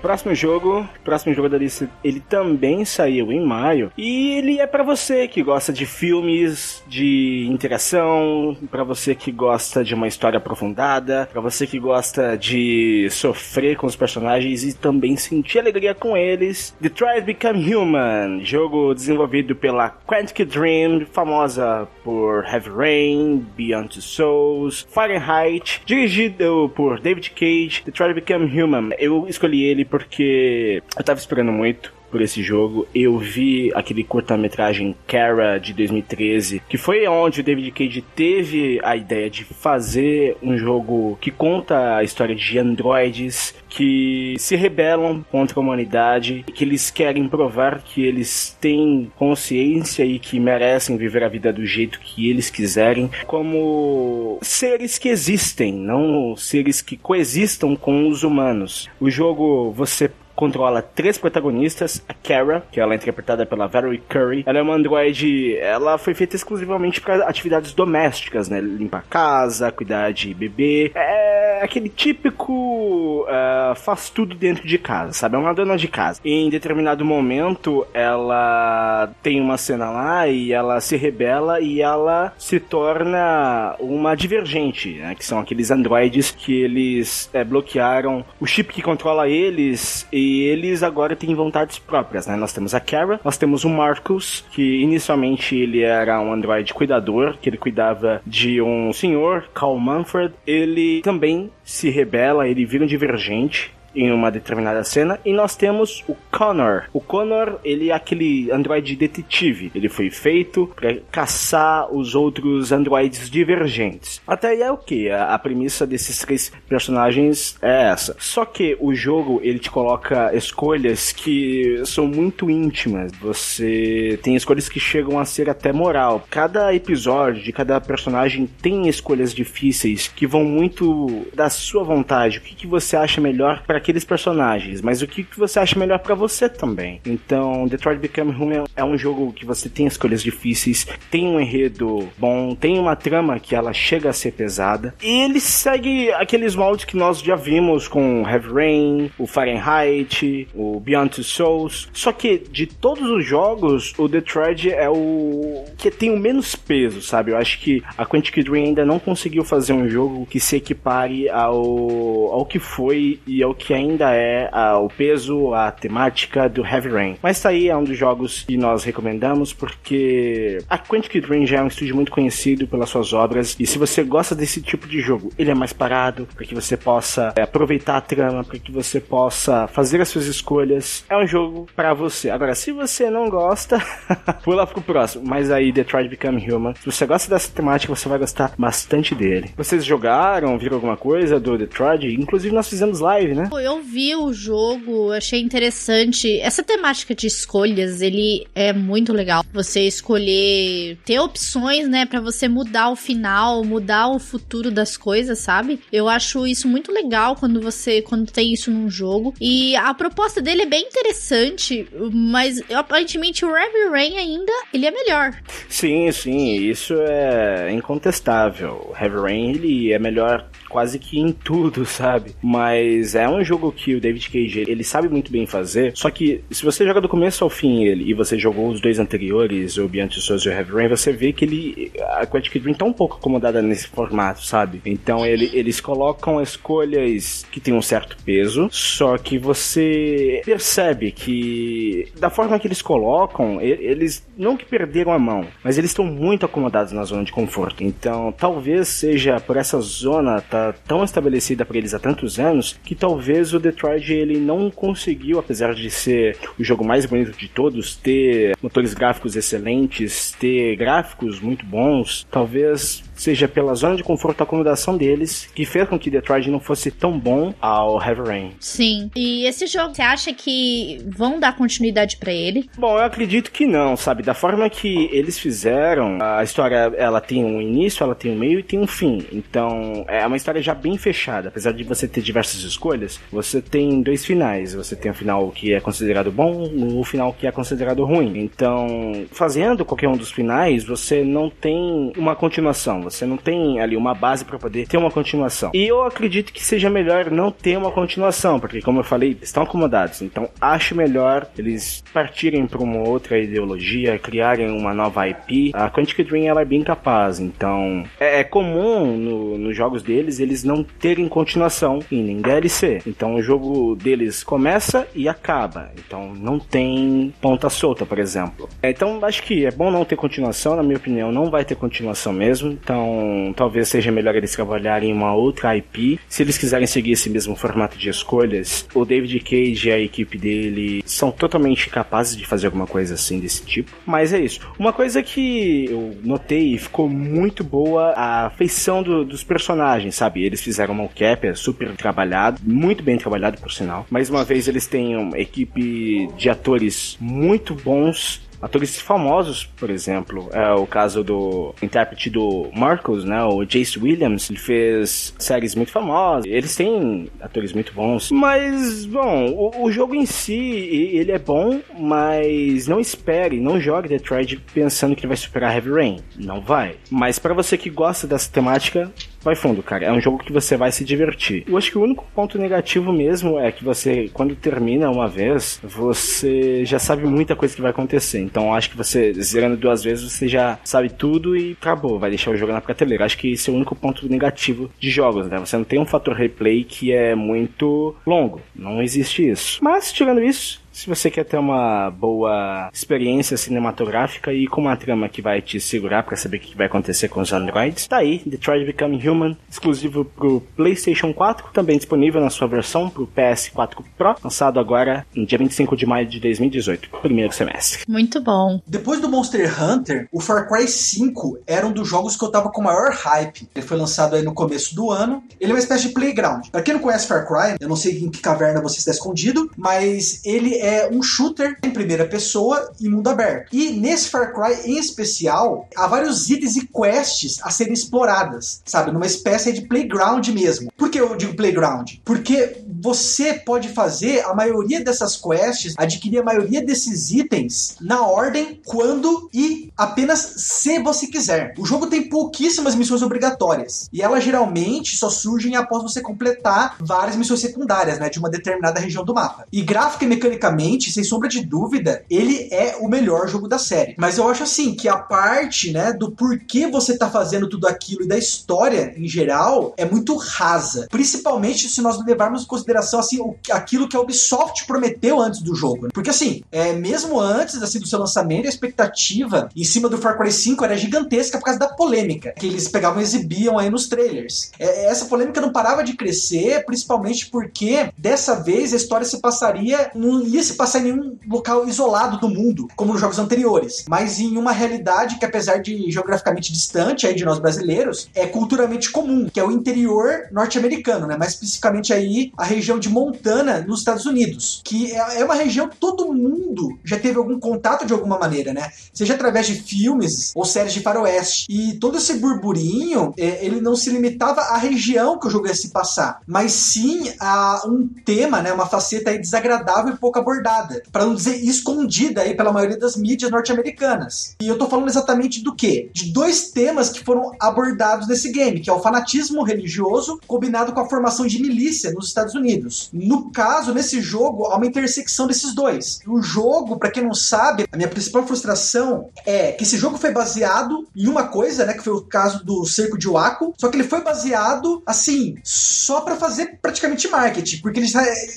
Próximo jogo, próximo jogo da lista, ele também saiu em maio. E ele é para você que gosta de filmes de interação, para você que gosta de uma história aprofundada, para você que gosta de sofrer com os personagens e também sentir alegria com eles. Detroit Become Human, jogo desenvolvido pela Quantic Dream, famosa por Heavy Rain, Beyond Two Souls, Fahrenheit, dirigido por David Cage. Detroit Become Human, eu escolhi ele porque eu tava esperando muito por esse jogo. Eu vi aquele curta-metragem Kara de 2013, que foi onde o David Cage teve a ideia de fazer um jogo que conta a história de androides que se rebelam contra a humanidade, que eles querem provar que eles têm consciência e que merecem viver a vida do jeito que eles quiserem, como seres que existem, não seres que coexistam com os humanos. O jogo você controla três protagonistas, a Kara, que ela é interpretada pela Valerie Curry. Ela é uma androide, ela foi feita exclusivamente para atividades domésticas, né? Limpar casa, cuidar de bebê. É aquele típico uh, faz tudo dentro de casa, sabe? É uma dona de casa. E em determinado momento, ela tem uma cena lá e ela se rebela e ela se torna uma divergente, né? Que são aqueles androides que eles é, bloquearam o chip que controla eles e eles agora têm vontades próprias, né? Nós temos a Kara, nós temos o Marcus, que inicialmente ele era um androide cuidador, que ele cuidava de um senhor, Carl Manfred. Ele também se rebela, ele vira um divergente em uma determinada cena e nós temos o Connor. O Connor, ele é aquele androide detetive. Ele foi feito para caçar os outros androides divergentes. Até aí é o que? A, a, premissa desses três personagens é essa. Só que o jogo ele te coloca escolhas que são muito íntimas. Você tem escolhas que chegam a ser até moral. Cada episódio de cada personagem tem escolhas difíceis que vão muito da sua vontade. O que, que você acha melhor para aqueles personagens, mas o que, que você acha melhor para você também. Então, Detroit Become Human é um jogo que você tem escolhas difíceis, tem um enredo bom, tem uma trama que ela chega a ser pesada, e ele segue aqueles moldes que nós já vimos com Heavy Rain, o Fahrenheit, o Beyond Two Souls. Só que de todos os jogos, o Detroit é o que tem o menos peso, sabe? Eu acho que a Quantic Dream ainda não conseguiu fazer um jogo que se equipare ao, ao que foi e ao que que ainda é a, o peso, a temática do Heavy Rain. Mas tá aí, é um dos jogos que nós recomendamos porque a Quantic Dream já é um estúdio muito conhecido pelas suas obras e se você gosta desse tipo de jogo, ele é mais parado para que você possa é, aproveitar a trama, para que você possa fazer as suas escolhas. É um jogo para você. Agora, se você não gosta, pula pro próximo. Mas aí, Detroit Become Human. Se você gosta dessa temática, você vai gostar bastante dele. Vocês jogaram, viram alguma coisa do Detroit? Inclusive, nós fizemos live, né? Eu vi o jogo, achei interessante. Essa temática de escolhas, ele é muito legal. Você escolher, ter opções, né, para você mudar o final, mudar o futuro das coisas, sabe? Eu acho isso muito legal quando você quando tem isso num jogo. E a proposta dele é bem interessante, mas aparentemente o Heavy Rain ainda, ele é melhor. Sim, sim, isso é incontestável. O Heavy Rain ele é melhor quase que em tudo, sabe? Mas é um jogo que o David Cage, ele sabe muito bem fazer, só que se você joga do começo ao fim ele, e você jogou os dois anteriores, o Beyond Two Souls e o Heavy Rain, você vê que ele, a Quantic Dream tá um pouco acomodada nesse formato, sabe? Então ele, eles colocam escolhas que tem um certo peso, só que você percebe que da forma que eles colocam, eles não que perderam a mão, mas eles estão muito acomodados na zona de conforto. Então talvez seja por essa zona tá tão estabelecida para eles há tantos anos que talvez o Detroit ele não conseguiu, apesar de ser o jogo mais bonito de todos, ter motores gráficos excelentes, ter gráficos muito bons, talvez seja pela zona de conforto e acomodação deles, que fez com que Detroit não fosse tão bom ao Heavy Rain. Sim. E esse jogo, você acha que vão dar continuidade para ele? Bom, eu acredito que não, sabe? Da forma que eles fizeram, a história ela tem um início, ela tem um meio e tem um fim. Então, é uma história já bem fechada. Apesar de você ter diversas escolhas, você tem dois finais. Você tem o final que é considerado bom e o final que é considerado ruim. Então, fazendo qualquer um dos finais, você não tem uma continuação você não tem ali uma base para poder ter uma continuação. E eu acredito que seja melhor não ter uma continuação, porque como eu falei, estão acomodados. Então acho melhor eles partirem para uma outra ideologia, criarem uma nova IP. A Quantic Dream ela é bem capaz, então é, é comum no, nos jogos deles eles não terem continuação e nem DLC. Então o jogo deles começa e acaba. Então não tem ponta solta, por exemplo. Então acho que é bom não ter continuação, na minha opinião, não vai ter continuação mesmo. Então então, talvez seja melhor eles trabalharem em uma outra IP. Se eles quiserem seguir esse mesmo formato de escolhas, o David Cage e a equipe dele são totalmente capazes de fazer alguma coisa assim desse tipo. Mas é isso. Uma coisa que eu notei e ficou muito boa a feição do, dos personagens, sabe? Eles fizeram uma cap é super trabalhado, muito bem trabalhado por sinal. Mais uma vez eles têm uma equipe de atores muito bons atores famosos, por exemplo. É o caso do intérprete do Marcos, né? O Jace Williams. Ele fez séries muito famosas. Eles têm atores muito bons. Mas, bom, o, o jogo em si, ele é bom, mas não espere, não jogue Detroit pensando que ele vai superar Heavy Rain. Não vai. Mas para você que gosta dessa temática, vai fundo, cara. É um jogo que você vai se divertir. Eu acho que o único ponto negativo mesmo é que você, quando termina uma vez, você já sabe muita coisa que vai acontecer. Então acho que você, zerando duas vezes, você já sabe tudo e acabou. Vai deixar o jogo na prateleira. Acho que esse é o único ponto negativo de jogos, né? Você não tem um fator replay que é muito longo. Não existe isso. Mas, tirando isso, se você quer ter uma boa experiência cinematográfica e com uma trama que vai te segurar para saber o que vai acontecer com os androids, tá aí, Detroit Become Human, exclusivo pro PlayStation 4, também disponível na sua versão pro PS4 Pro, lançado agora no dia 25 de maio de 2018, primeiro semestre. Muito bom. Depois do Monster Hunter, o Far Cry 5 era um dos jogos que eu tava com maior hype. Ele foi lançado aí no começo do ano. Ele é uma espécie de playground. Pra quem não conhece Far Cry, eu não sei em que caverna você está escondido, mas ele é um shooter em primeira pessoa e mundo aberto. E nesse Far Cry em especial, há vários itens e quests a serem exploradas, sabe? Numa espécie de playground mesmo. Por que eu digo playground? Porque você pode fazer a maioria dessas quests, adquirir a maioria desses itens na ordem, quando e apenas se você quiser. O jogo tem pouquíssimas missões obrigatórias e elas geralmente só surgem após você completar várias missões secundárias, né, de uma determinada região do mapa. E gráfica e mecanicamente, sem sombra de dúvida, ele é o melhor jogo da série. Mas eu acho assim que a parte, né, do porquê você tá fazendo tudo aquilo e da história em geral é muito rasa, principalmente se nós levarmos em consideração assim o, aquilo que a Ubisoft prometeu antes do jogo. Porque assim, é, mesmo antes assim, do seu lançamento, a expectativa em cima do Far Cry 5 era gigantesca por causa da polêmica que eles pegavam e exibiam aí nos trailers. É, essa polêmica não parava de crescer, principalmente porque dessa vez a história se passaria, não ia se passar em nenhum local isolado do mundo, como nos jogos anteriores, mas em uma realidade que, apesar de geograficamente distante aí de nós brasileiros, é culturalmente comum, que é o interior norte-americano, né? Mais especificamente aí a região de Montana, nos Estados Unidos, que é, é uma região que todo mundo já teve algum contato de alguma maneira, né? Seja através de filmes ou séries de faroeste. E todo esse burburinho, é, ele não se limitava à região que o jogo ia se passar, mas sim a um tema, né? Uma faceta desagradável e pouco abordada, para não dizer escondida aí pela maioria das mídias norte-americanas. E eu tô falando exatamente do quê? De dois temas que foram abordados nesse game, que é o fanatismo religioso combinado com a formação de milícia nos Estados Unidos. No caso, nesse jogo, há uma intersecção desses dois. O jogo, para quem não sabe, a minha principal frustração é que esse jogo foi baseado em uma coisa, né, que foi o caso do Cerco de Waco, só que ele foi baseado, assim, só para fazer praticamente marketing, porque eles,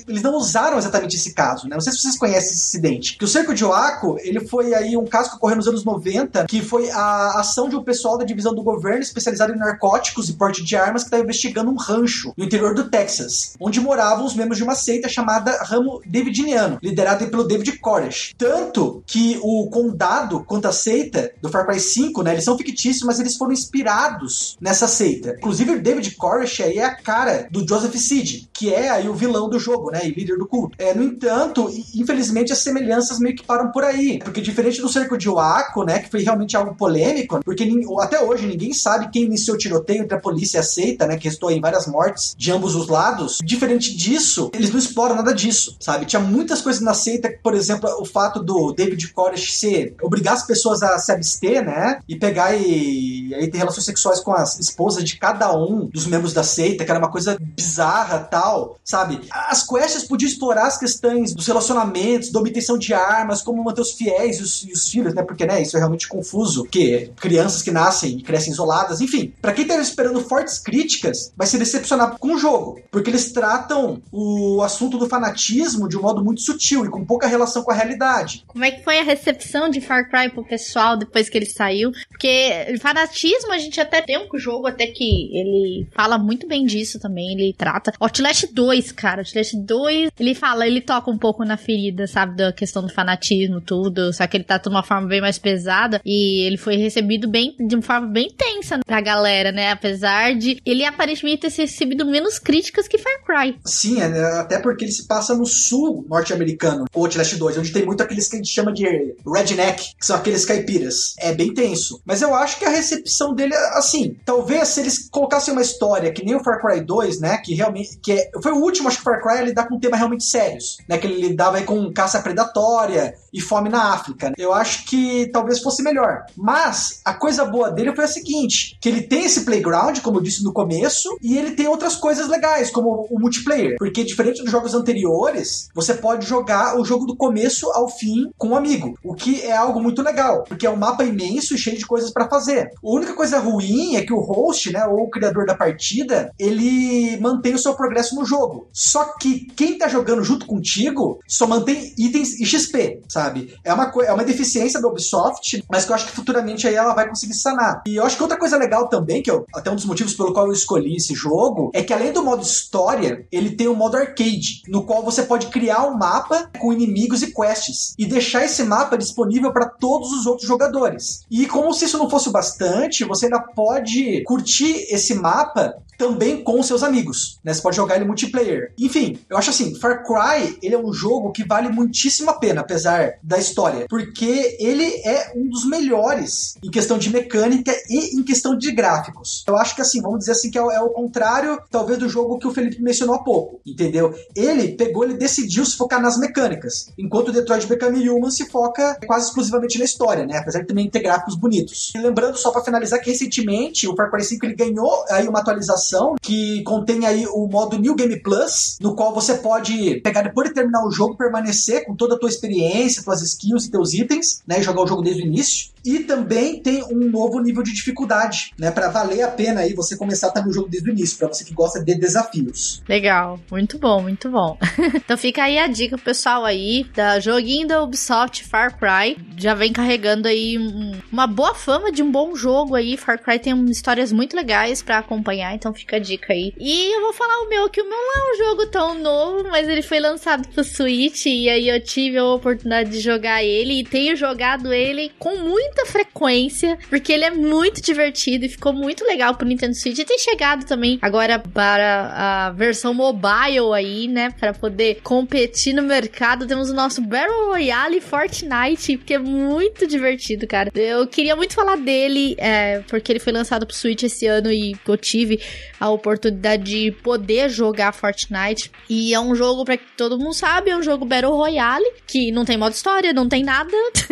eles não usaram exatamente esse caso, né? Não sei se vocês conhecem esse incidente. Que o Cerco de Waco, ele foi aí um caso que ocorreu nos anos 90, que foi a ação de um pessoal da divisão do governo especializado em narcóticos e porte de armas que estava investigando um rancho no interior do Texas, onde moravam os membros de uma seita chamada Ramo Davidiniano, liderado pelo David Koresh. Tanto que o condado quanto a seita do Far Cry 5, né, eles são fictícios, mas eles foram inspirados nessa seita. Inclusive o David Koresh aí é a cara do Joseph Seed, que é aí o vilão do jogo, né, e líder do culto. É, no entanto, infelizmente as semelhanças meio que param por aí, porque diferente do Cerco de Waco, né, que foi realmente algo polêmico, porque até hoje ninguém sabe quem iniciou o tiroteio entre a polícia e a seita, né, que restou em várias mortes de ambos os lados. Diferente disso, eles não exploram nada disso, sabe? Tinha muitas coisas na seita, por exemplo, o fato do David Koresh ser obrigar as pessoas a se abster, né, e pegar e, e aí ter relações sexuais com as esposas de cada um dos membros da seita, que era uma coisa bizarra, tal, sabe? As quests podiam explorar as questões dos relacionamentos, da obtenção de armas, como manter os fiéis e os, e os filhos, né? Porque, né, isso é realmente confuso, porque crianças que nascem e crescem isoladas, enfim. Para quem tava esperando fortes críticas, vai se decepcionar com o jogo, porque eles tratam o assunto do fanatismo de um modo muito sutil e com pouca relação com a realidade. Como é que foi a recepção de Far Cry pro pessoal depois que ele saiu? Porque fanatismo a gente até tem um jogo até que ele fala muito bem disso também, ele trata. Outlast 2, cara, Outlast 2, ele fala, ele toca um pouco na ferida, sabe, da questão do fanatismo, tudo, só que ele tá de uma forma bem mais pesada e ele foi recebido bem, de uma forma bem tensa pra galera, né, apesar de ele aparentemente ter recebido menos críticas que Far Cry. Sim, é, até porque ele se passa no sul norte-americano, o Outlast 2, onde tem muito aqueles que a gente chama de redneck, que são aqueles caipiras. É bem tenso. Mas eu acho que a recepção dele, assim, talvez se eles colocassem uma história que nem o Far Cry 2, né, que realmente, que é, foi o último, acho que Far Cry lidar com temas realmente sérios, né, que ele lidava aí com caça predatória e fome na África. Eu acho que talvez fosse melhor. Mas a coisa boa dele foi a seguinte, que ele tem esse playground, como eu disse no começo, e ele tem outras coisas legais, como o multiplayer, porque diferente dos jogos anteriores, você pode jogar o jogo do começo ao fim com um amigo, o que é algo muito legal, porque é um mapa imenso e cheio de coisas para fazer. A única coisa ruim é que o host, né, ou o criador da partida, ele mantém o seu progresso no jogo. Só que quem tá jogando junto contigo só mantém itens e XP, sabe? É uma, é uma deficiência da Ubisoft, mas que eu acho que futuramente aí ela vai conseguir sanar. E eu acho que outra coisa legal também, que eu, até um dos motivos pelo qual eu escolhi esse jogo, é que além do modo história, ele tem o modo arcade, no qual você pode criar um mapa com inimigos e quests e deixar esse mapa disponível para todos os outros jogadores. E como se isso não fosse o bastante, você ainda pode curtir esse mapa também com seus amigos, né? Você pode jogar ele multiplayer. Enfim, eu acho assim, Far Cry, ele é um jogo que vale muitíssimo a pena, apesar da história, porque ele é um dos melhores em questão de mecânica e em questão de gráficos. Eu acho que assim, vamos dizer assim que é o, é o contrário, talvez do jogo que o Felipe mencionou há pouco, entendeu? Ele pegou, ele decidiu se focar nas mecânicas, enquanto o Detroit Become Human se foca quase exclusivamente na história, né? Apesar de também ter gráficos bonitos. E lembrando só para finalizar que recentemente o Far Cry 5 ele ganhou aí uma atualização que contém aí o modo New Game Plus, no qual você pode pegar depois de terminar o jogo, permanecer com toda a tua experiência, tuas skills e teus itens, né, e jogar o jogo desde o início. E também tem um novo nível de dificuldade, né? Para valer a pena aí você começar a estar no jogo desde o início, para você que gosta de desafios. Legal, muito bom, muito bom. então fica aí a dica pessoal aí da joguinho da Ubisoft Far Cry. Já vem carregando aí um, uma boa fama de um bom jogo aí. Far Cry tem histórias muito legais para acompanhar, então fica a dica aí. E eu vou falar o meu, que o meu não é um jogo tão novo, mas ele foi lançado pro Switch e aí eu tive a oportunidade de jogar ele e tenho jogado ele com muito muita frequência, porque ele é muito divertido e ficou muito legal pro Nintendo Switch. E tem chegado também agora para a versão mobile aí, né? Para poder competir no mercado. Temos o nosso Battle Royale Fortnite, que é muito divertido, cara. Eu queria muito falar dele, é, porque ele foi lançado pro Switch esse ano e eu tive a oportunidade de poder jogar Fortnite. E é um jogo, para que todo mundo sabe, é um jogo Battle Royale, que não tem modo história, não tem nada.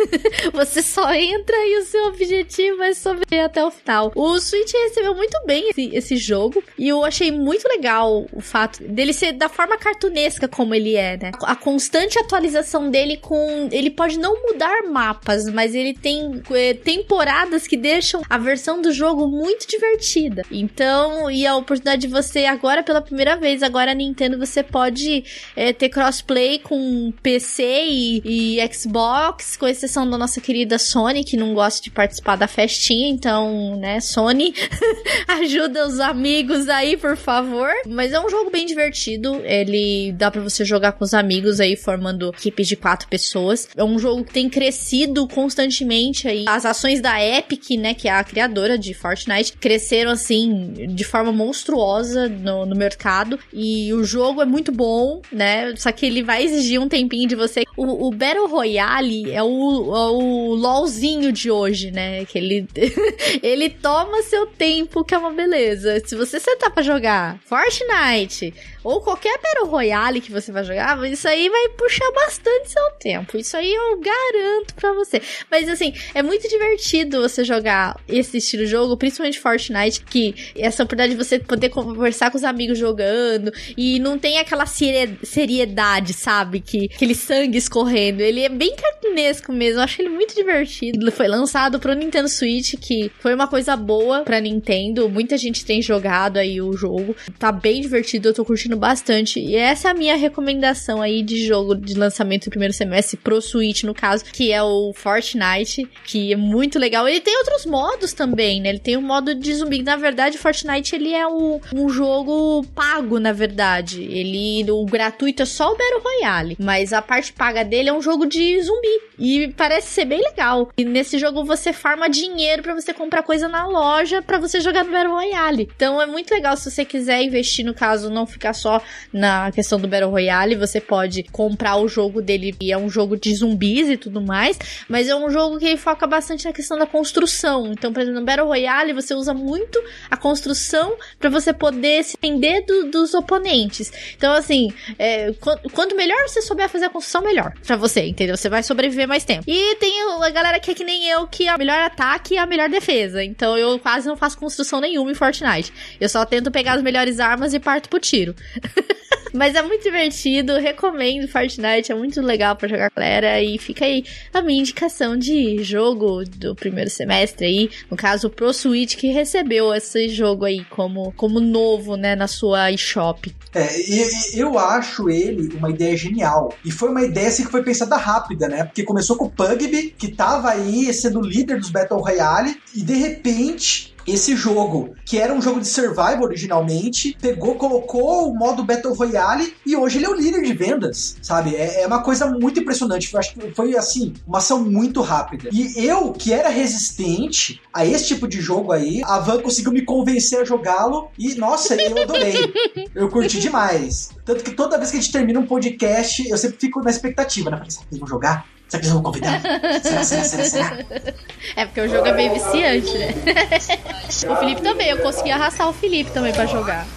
Você só entra e o seu objetivo é sobreviver até o final. O Switch recebeu muito bem esse, esse jogo, e eu achei muito legal o fato dele ser da forma cartunesca como ele é, né? A constante atualização dele com... Ele pode não mudar mapas, mas ele tem é, temporadas que deixam a versão do jogo muito divertida. Então, e a oportunidade de você, agora pela primeira vez, agora a Nintendo, você pode é, ter crossplay com PC e, e, Xbox, com exceção da nossa querida Sony, que não gosta de participar da festinha, então, né, Sony, ajuda os amigos aí, por favor. Mas é um jogo bem divertido, ele dá para você jogar com os amigos aí, formando equipes de quatro pessoas. É um jogo que tem crescido constantemente aí. As ações da Epic, né, que é a criadora de Fortnite, cresceram assim, de forma monstruosa no, no mercado. E o jogo é muito bom, né? Só que ele vai exigir um tempinho de você. O, o Battle Royale é o, é o LOLzinho de hoje, né? Que ele, ele toma seu tempo, que é uma beleza. Se você sentar pra jogar Fortnite ou qualquer Battle Royale que você vai jogar, isso aí vai puxar bastante seu tempo. Isso aí eu garanto pra você. Mas assim, é muito divertido você jogar esse estilo de jogo, principalmente Fortnite, que essa oportunidade de você poder conversar com os amigos jogando e não tem aquela seriedade, sabe? Que aquele sangue escorrendo. Ele é bem cartunesco mesmo. Eu acho ele muito divertido. Foi lançado pro Nintendo Switch, que foi uma coisa boa pra Nintendo. Muita gente tem jogado aí o jogo. Tá bem divertido, eu tô curtindo bastante. E essa é a minha recomendação aí de jogo de lançamento do primeiro semestre pro Switch, no caso, que é o Fortnite, que é muito legal. Ele tem outros modos também, né? Ele tem o um modo de zumbi. Na verdade, Fortnite ele é o, um jogo pago, na verdade. Ele, o gratuito é só o Battle Royale, mas a parte paga dele é um jogo de zumbi. e parece ser bem legal. E nesse jogo você farma dinheiro para você comprar coisa na loja para você jogar no Battle Royale. Então é muito legal se você quiser investir no caso, não ficar só na questão do Battle Royale, você pode comprar o jogo dele e é um jogo de zumbis e tudo mais, mas é um jogo que foca bastante na questão da construção. Então, por exemplo, no Battle Royale você usa muito a construção para você poder se defender do, dos oponentes. Então, assim, é, quanto melhor você souber fazer a construção, melhor para você, entendeu? Você vai sobreviver mais tempo. E tem a galera que é que nem eu, que é o melhor ataque e a melhor defesa. Então eu quase não faço construção nenhuma em Fortnite. Eu só tento pegar as melhores armas e parto pro tiro. Mas é muito divertido, recomendo Fortnite, é muito legal para jogar galera. E fica aí a minha indicação de jogo do primeiro semestre aí, no caso Pro Switch, que recebeu esse jogo aí como, como novo, né, na sua eShop. É, eu acho ele uma ideia genial. E foi uma ideia assim que foi pensada rápida, né? Porque começou com o Pugby, que tava aí sendo líder dos Battle Royale, e de repente esse jogo, que era um jogo de survival originalmente, pegou, colocou o modo Battle Royale e hoje ele é o líder de vendas, sabe? É, é uma coisa muito impressionante. Eu acho que foi, assim, uma ação muito rápida. E eu, que era resistente a esse tipo de jogo aí, a Van conseguiu me convencer a jogá-lo e, nossa, eu adorei. Eu curti demais. Tanto que toda vez que a gente termina um podcast, eu sempre fico na expectativa, né? Falei, será que eles vão jogar? Será que eles vão convidar? Será, será, será, será? É porque o jogo é bem viciante, né? o Felipe também, eu consegui arrastar o Felipe também pra jogar.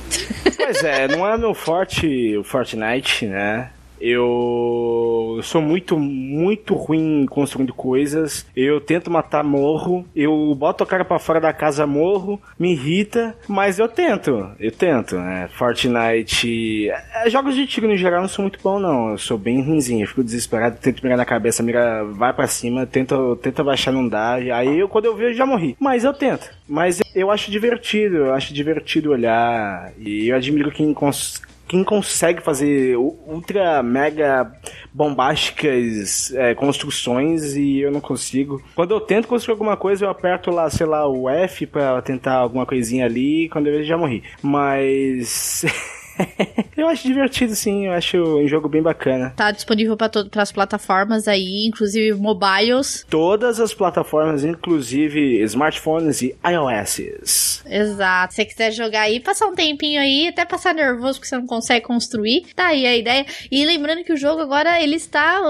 Pois é, não é meu forte o Fortnite, né? Eu sou muito, muito ruim construindo coisas. Eu tento matar morro. Eu boto a cara para fora da casa morro. Me irrita, mas eu tento. Eu tento, né? Fortnite. É, jogos de tiro no geral não sou muito bom, não. Eu sou bem ruimzinho. Eu fico desesperado, tento mirar na cabeça, mira, vai para cima, tenta, tenta baixar, não dá. Aí eu, quando eu vejo, já morri. Mas eu tento. Mas eu acho divertido, eu acho divertido olhar. E eu admiro quem cons quem consegue fazer ultra mega bombásticas é, construções e eu não consigo. Quando eu tento construir alguma coisa, eu aperto lá, sei lá, o F para tentar alguma coisinha ali, quando eu vejo já morri. Mas eu acho divertido, sim. Eu acho um jogo bem bacana. Tá disponível para as plataformas aí, inclusive mobiles. Todas as plataformas, inclusive smartphones e iOS. Exato. Se você quiser jogar aí, passar um tempinho aí, até passar nervoso porque você não consegue construir, tá aí a ideia. E lembrando que o jogo agora ele está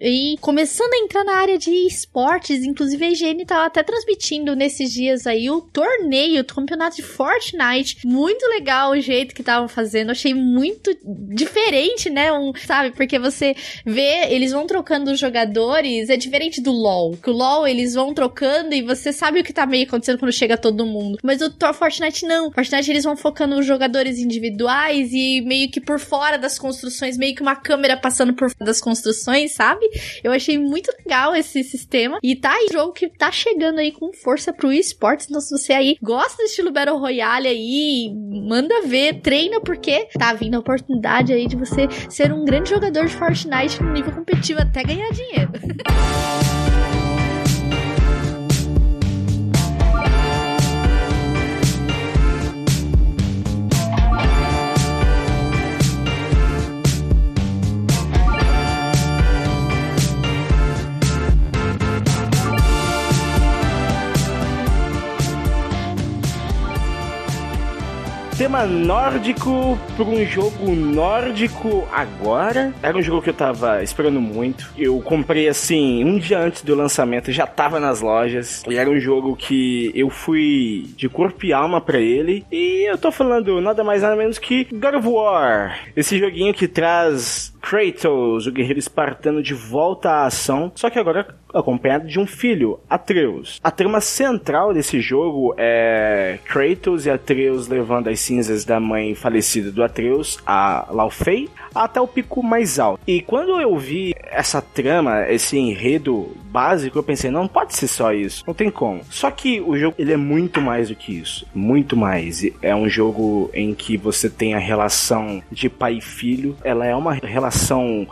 aí, começando a entrar na área de esportes. Inclusive a IGN tá até transmitindo nesses dias aí o torneio, o campeonato de Fortnite. Muito legal o jeito que estavam fazendo. Achei muito diferente, né? Um, sabe? Porque você vê, eles vão trocando os jogadores, é diferente do LoL. Que o LoL eles vão trocando e você sabe o que tá meio acontecendo quando chega todo mundo. Mas o Fortnite não. Fortnite eles vão focando os jogadores individuais e meio que por fora das construções, meio que uma câmera passando por fora das construções, sabe? Eu achei muito legal esse sistema. E tá aí jogo que tá chegando aí com força pro esportes. Então, se você aí gosta do estilo Battle Royale aí, manda ver, treina, porque tá vindo a oportunidade aí de você ser um grande jogador de Fortnite no nível competitivo até ganhar dinheiro. tema nórdico para um jogo nórdico agora. Era um jogo que eu tava esperando muito. Eu comprei assim, um dia antes do lançamento, já tava nas lojas. E era um jogo que eu fui de corpo e alma para ele. E eu tô falando nada mais nada menos que God of War. Esse joguinho que traz Kratos, o guerreiro espartano, de volta à ação, só que agora acompanhado de um filho, Atreus. A trama central desse jogo é Kratos e Atreus levando as cinzas da mãe falecida do Atreus, a Laufey, até o pico mais alto. E quando eu vi essa trama, esse enredo básico, eu pensei, não pode ser só isso, não tem como. Só que o jogo ele é muito mais do que isso, muito mais. É um jogo em que você tem a relação de pai e filho, ela é uma relação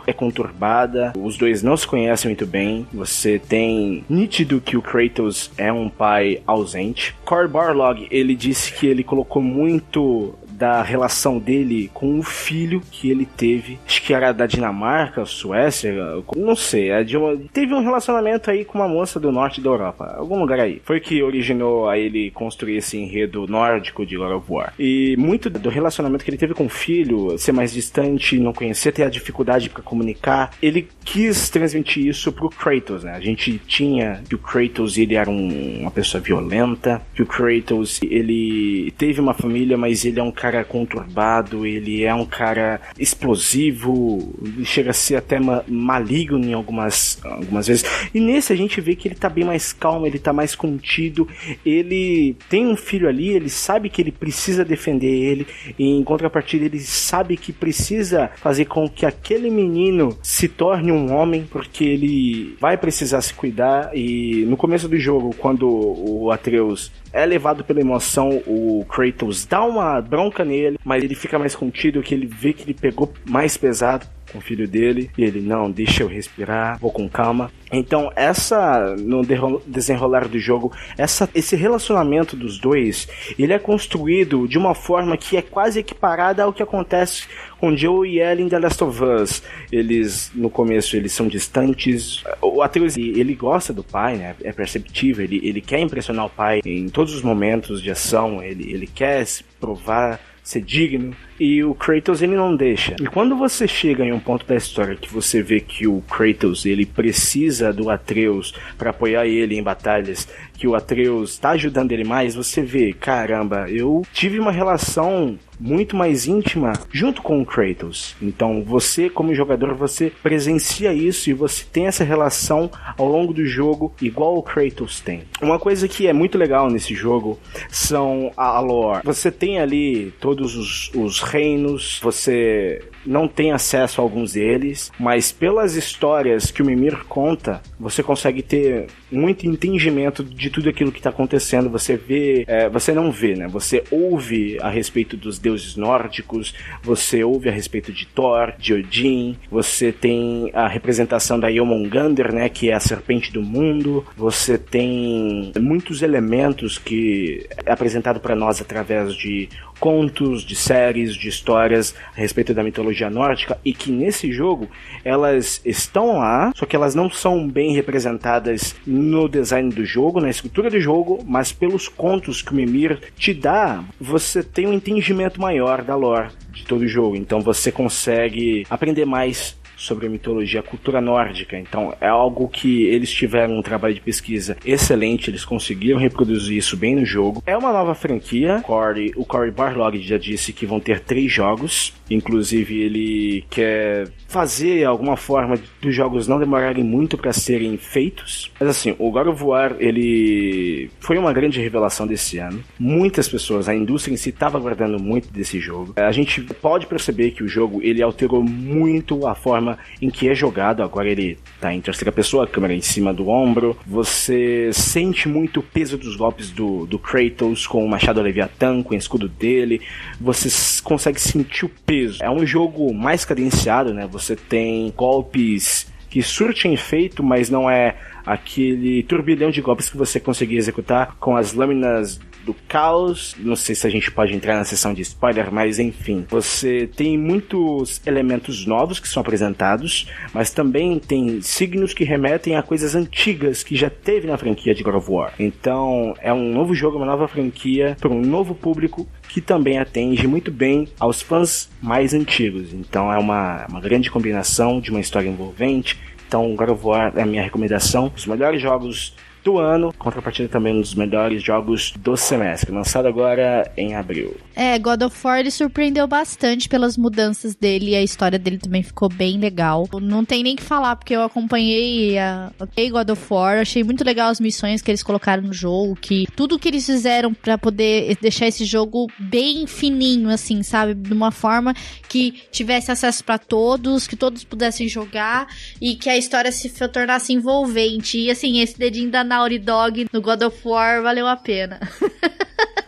é conturbada, os dois não se conhecem muito bem, você tem nítido que o Kratos é um pai ausente. Core Barlog, ele disse que ele colocou muito da relação dele com o filho que ele teve. Acho que era da Dinamarca, Suécia, não sei. É uma, teve um relacionamento aí com uma moça do norte da Europa, algum lugar aí. Foi que originou a ele construir esse enredo nórdico de God of War. E muito do relacionamento que ele teve com o filho, ser mais distante, não conhecer, ter a dificuldade para comunicar, ele quis transmitir isso pro Kratos, né? A gente tinha que o Kratos ele era um, uma pessoa violenta, que o Kratos ele teve uma família, mas ele é um cara conturbado, ele é um cara explosivo, chega a ser até ma maligno em algumas, algumas vezes. E nesse a gente vê que ele tá bem mais calmo, ele tá mais contido, ele tem um filho ali, ele sabe que ele precisa defender ele, e em contrapartida ele sabe que precisa fazer com que aquele menino se torne um homem, porque ele vai precisar se cuidar e no começo do jogo, quando o Atreus é levado pela emoção, o Kratos dá uma bronca nele, mas ele fica mais contido, que ele vê que ele pegou mais pesado com o filho dele, e ele, não, deixa eu respirar, vou com calma. Então, essa, no desenrolar do jogo, essa, esse relacionamento dos dois, ele é construído de uma forma que é quase equiparada ao que acontece com Joe e Ellie em The Last of Us. Eles, no começo, eles são distantes. O Atreus, ele gosta do pai, né? É perceptível. Ele, ele quer impressionar o pai em todos os momentos de ação. Ele, ele quer se provar ser digno, e o Kratos ele não deixa. E quando você chega em um ponto da história que você vê que o Kratos ele precisa do Atreus para apoiar ele em batalhas, que o Atreus está ajudando ele mais, você vê, caramba, eu tive uma relação muito mais íntima junto com o Kratos. Então você, como jogador, você presencia isso e você tem essa relação ao longo do jogo igual o Kratos tem. Uma coisa que é muito legal nesse jogo são a lore. Você tem ali todos os, os reinos, você não tem acesso a alguns deles, mas pelas histórias que o Mimir conta, você consegue ter muito entendimento de tudo aquilo que está acontecendo. Você vê, é, você não vê, né? Você ouve a respeito dos deuses nórdicos, você ouve a respeito de Thor, de Odin, você tem a representação da Yomongander, né? Que é a serpente do mundo. Você tem muitos elementos que é apresentado para nós através de contos, de séries, de histórias a respeito da mitologia nórdica e que nesse jogo elas estão lá, só que elas não são bem representadas no design do jogo, na escritura do jogo, mas pelos contos que o Mimir te dá, você tem um entendimento maior da lore de todo o jogo. Então você consegue aprender mais sobre a mitologia, a cultura nórdica. Então é algo que eles tiveram um trabalho de pesquisa excelente, eles conseguiram reproduzir isso bem no jogo. É uma nova franquia. Corey, o Corey Barlog já disse que vão ter três jogos. Inclusive ele quer fazer alguma forma dos jogos não demorarem muito para serem feitos. Mas assim, o God of War ele foi uma grande revelação desse ano. Muitas pessoas, a indústria em si estava aguardando muito desse jogo. A gente pode perceber que o jogo ele alterou muito a forma forma em que é jogado. Agora ele tá em terceira pessoa, a câmera em cima do ombro. Você sente muito o peso dos golpes do, do Kratos com o machado Leviathan, com o escudo dele. Você consegue sentir o peso. É um jogo mais cadenciado, né? Você tem golpes que surtem efeito, mas não é aquele turbilhão de golpes que você conseguia executar com as lâminas do caos. Não sei se a gente pode entrar na sessão de spoiler, mas enfim. Você tem muitos elementos novos que são apresentados, mas também tem signos que remetem a coisas antigas que já teve na franquia de God of War. Então é um novo jogo, uma nova franquia para um novo público que também atende muito bem aos fãs mais antigos. Então é uma, uma grande combinação de uma história envolvente. Então, God of War é a minha recomendação. Os melhores jogos do ano, contrapartida também um dos melhores jogos do semestre, lançado agora em abril. É, God of War ele surpreendeu bastante pelas mudanças dele e a história dele também ficou bem legal. Não tem nem que falar, porque eu acompanhei a God of War, achei muito legal as missões que eles colocaram no jogo, que tudo que eles fizeram para poder deixar esse jogo bem fininho, assim, sabe? De uma forma que tivesse acesso para todos, que todos pudessem jogar e que a história se tornasse envolvente. E assim, esse dedinho da Naughty Dog no God of War valeu a pena.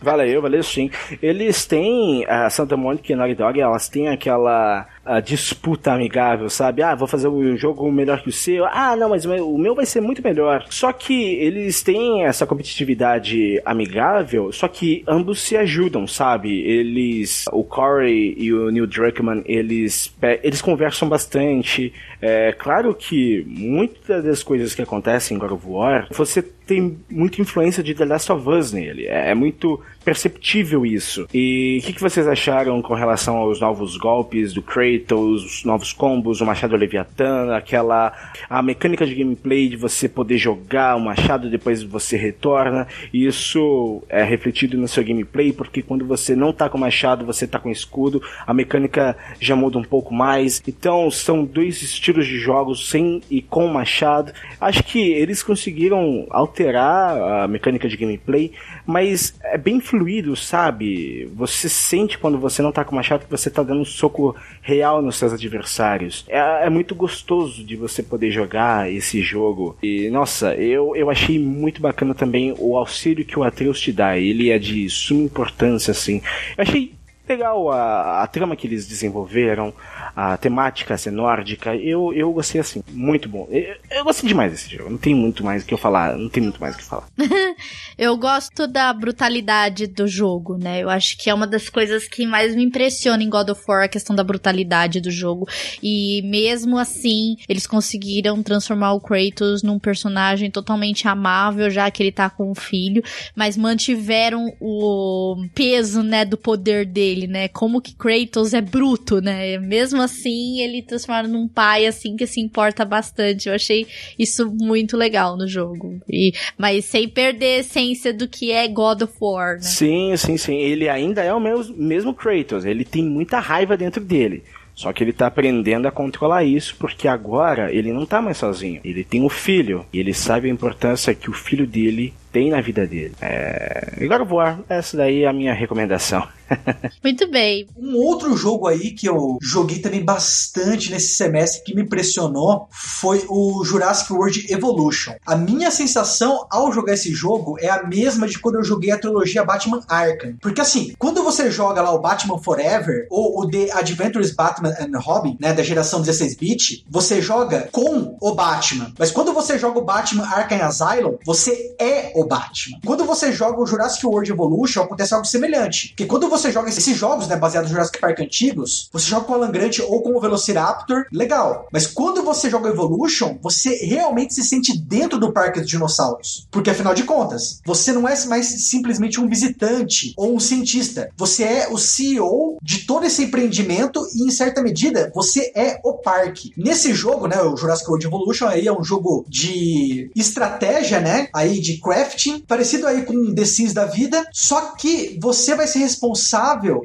Valeu, valeu sim. Eles têm, a Santa Monica e Naughty Dog, elas têm aquela a disputa amigável, sabe? Ah, vou fazer um jogo melhor que o seu. Ah, não, mas o meu vai ser muito melhor. Só que eles têm essa competitividade amigável, só que ambos se ajudam, sabe? Eles, o Corey e o Neil Druckmann, eles, eles conversam bastante. É claro que muitas das coisas que acontecem em God of War, você tem muita influência de The Last of Us nele. É, é muito perceptível isso. E o que, que, vocês acharam com relação aos novos golpes do Kratos, os novos combos, o Machado Leviathan, aquela a mecânica de gameplay de você poder jogar o Machado depois você retorna. Isso é refletido no seu gameplay porque quando você não tá com Machado, você tá com escudo, a mecânica já muda um pouco mais. Então são dois estilos de jogos sem e com Machado. Acho que eles conseguiram alterar a mecânica de gameplay, mas é bem fluido, sabe? Você sente quando você não tá com machado que você tá dando um soco real nos seus adversários. É, é muito gostoso de você poder jogar esse jogo. E, nossa, eu, eu achei muito bacana também o auxílio que o Atreus te dá. Ele é de suma importância, assim. Eu achei legal a, a trama que eles desenvolveram, a temática ser nórdica, eu, eu gostei assim, muito bom. Eu, eu gostei demais desse jogo, não tem muito mais o que eu falar, não tem muito mais o que falar. eu gosto da brutalidade do jogo, né? Eu acho que é uma das coisas que mais me impressiona em God of War, a questão da brutalidade do jogo. E mesmo assim, eles conseguiram transformar o Kratos num personagem totalmente amável, já que ele tá com o filho, mas mantiveram o peso, né, do poder dele, né? Como que Kratos é bruto, né? Mesmo assim, ele transformado num pai, assim, que se importa bastante. Eu achei isso muito legal no jogo. E, mas sem perder a essência do que é God of War, né? Sim, sim, sim. Ele ainda é o mesmo, mesmo Kratos. Ele tem muita raiva dentro dele. Só que ele tá aprendendo a controlar isso porque agora ele não tá mais sozinho. Ele tem um filho e ele sabe a importância que o filho dele tem na vida dele. É... Of War, essa daí é a minha recomendação. Muito bem. Um outro jogo aí que eu joguei também bastante nesse semestre que me impressionou foi o Jurassic World Evolution. A minha sensação ao jogar esse jogo é a mesma de quando eu joguei a trilogia Batman Arkham. Porque assim, quando você joga lá o Batman Forever ou o The Adventures Batman and Robin, né, da geração 16-bit, você joga com o Batman. Mas quando você joga o Batman Arkham Asylum, você é o Batman. Quando você joga o Jurassic World Evolution, acontece algo semelhante. Porque quando você joga esses jogos, né, baseados no Jurassic Park antigos, você joga com o Alan Grant ou com o Velociraptor, legal. Mas quando você joga Evolution, você realmente se sente dentro do parque dos dinossauros. Porque afinal de contas, você não é mais simplesmente um visitante ou um cientista. Você é o CEO de todo esse empreendimento e, em certa medida, você é o parque. Nesse jogo, né, o Jurassic World Evolution aí é um jogo de estratégia, né, aí de crafting, parecido aí com The Sims da vida, só que você vai ser responsável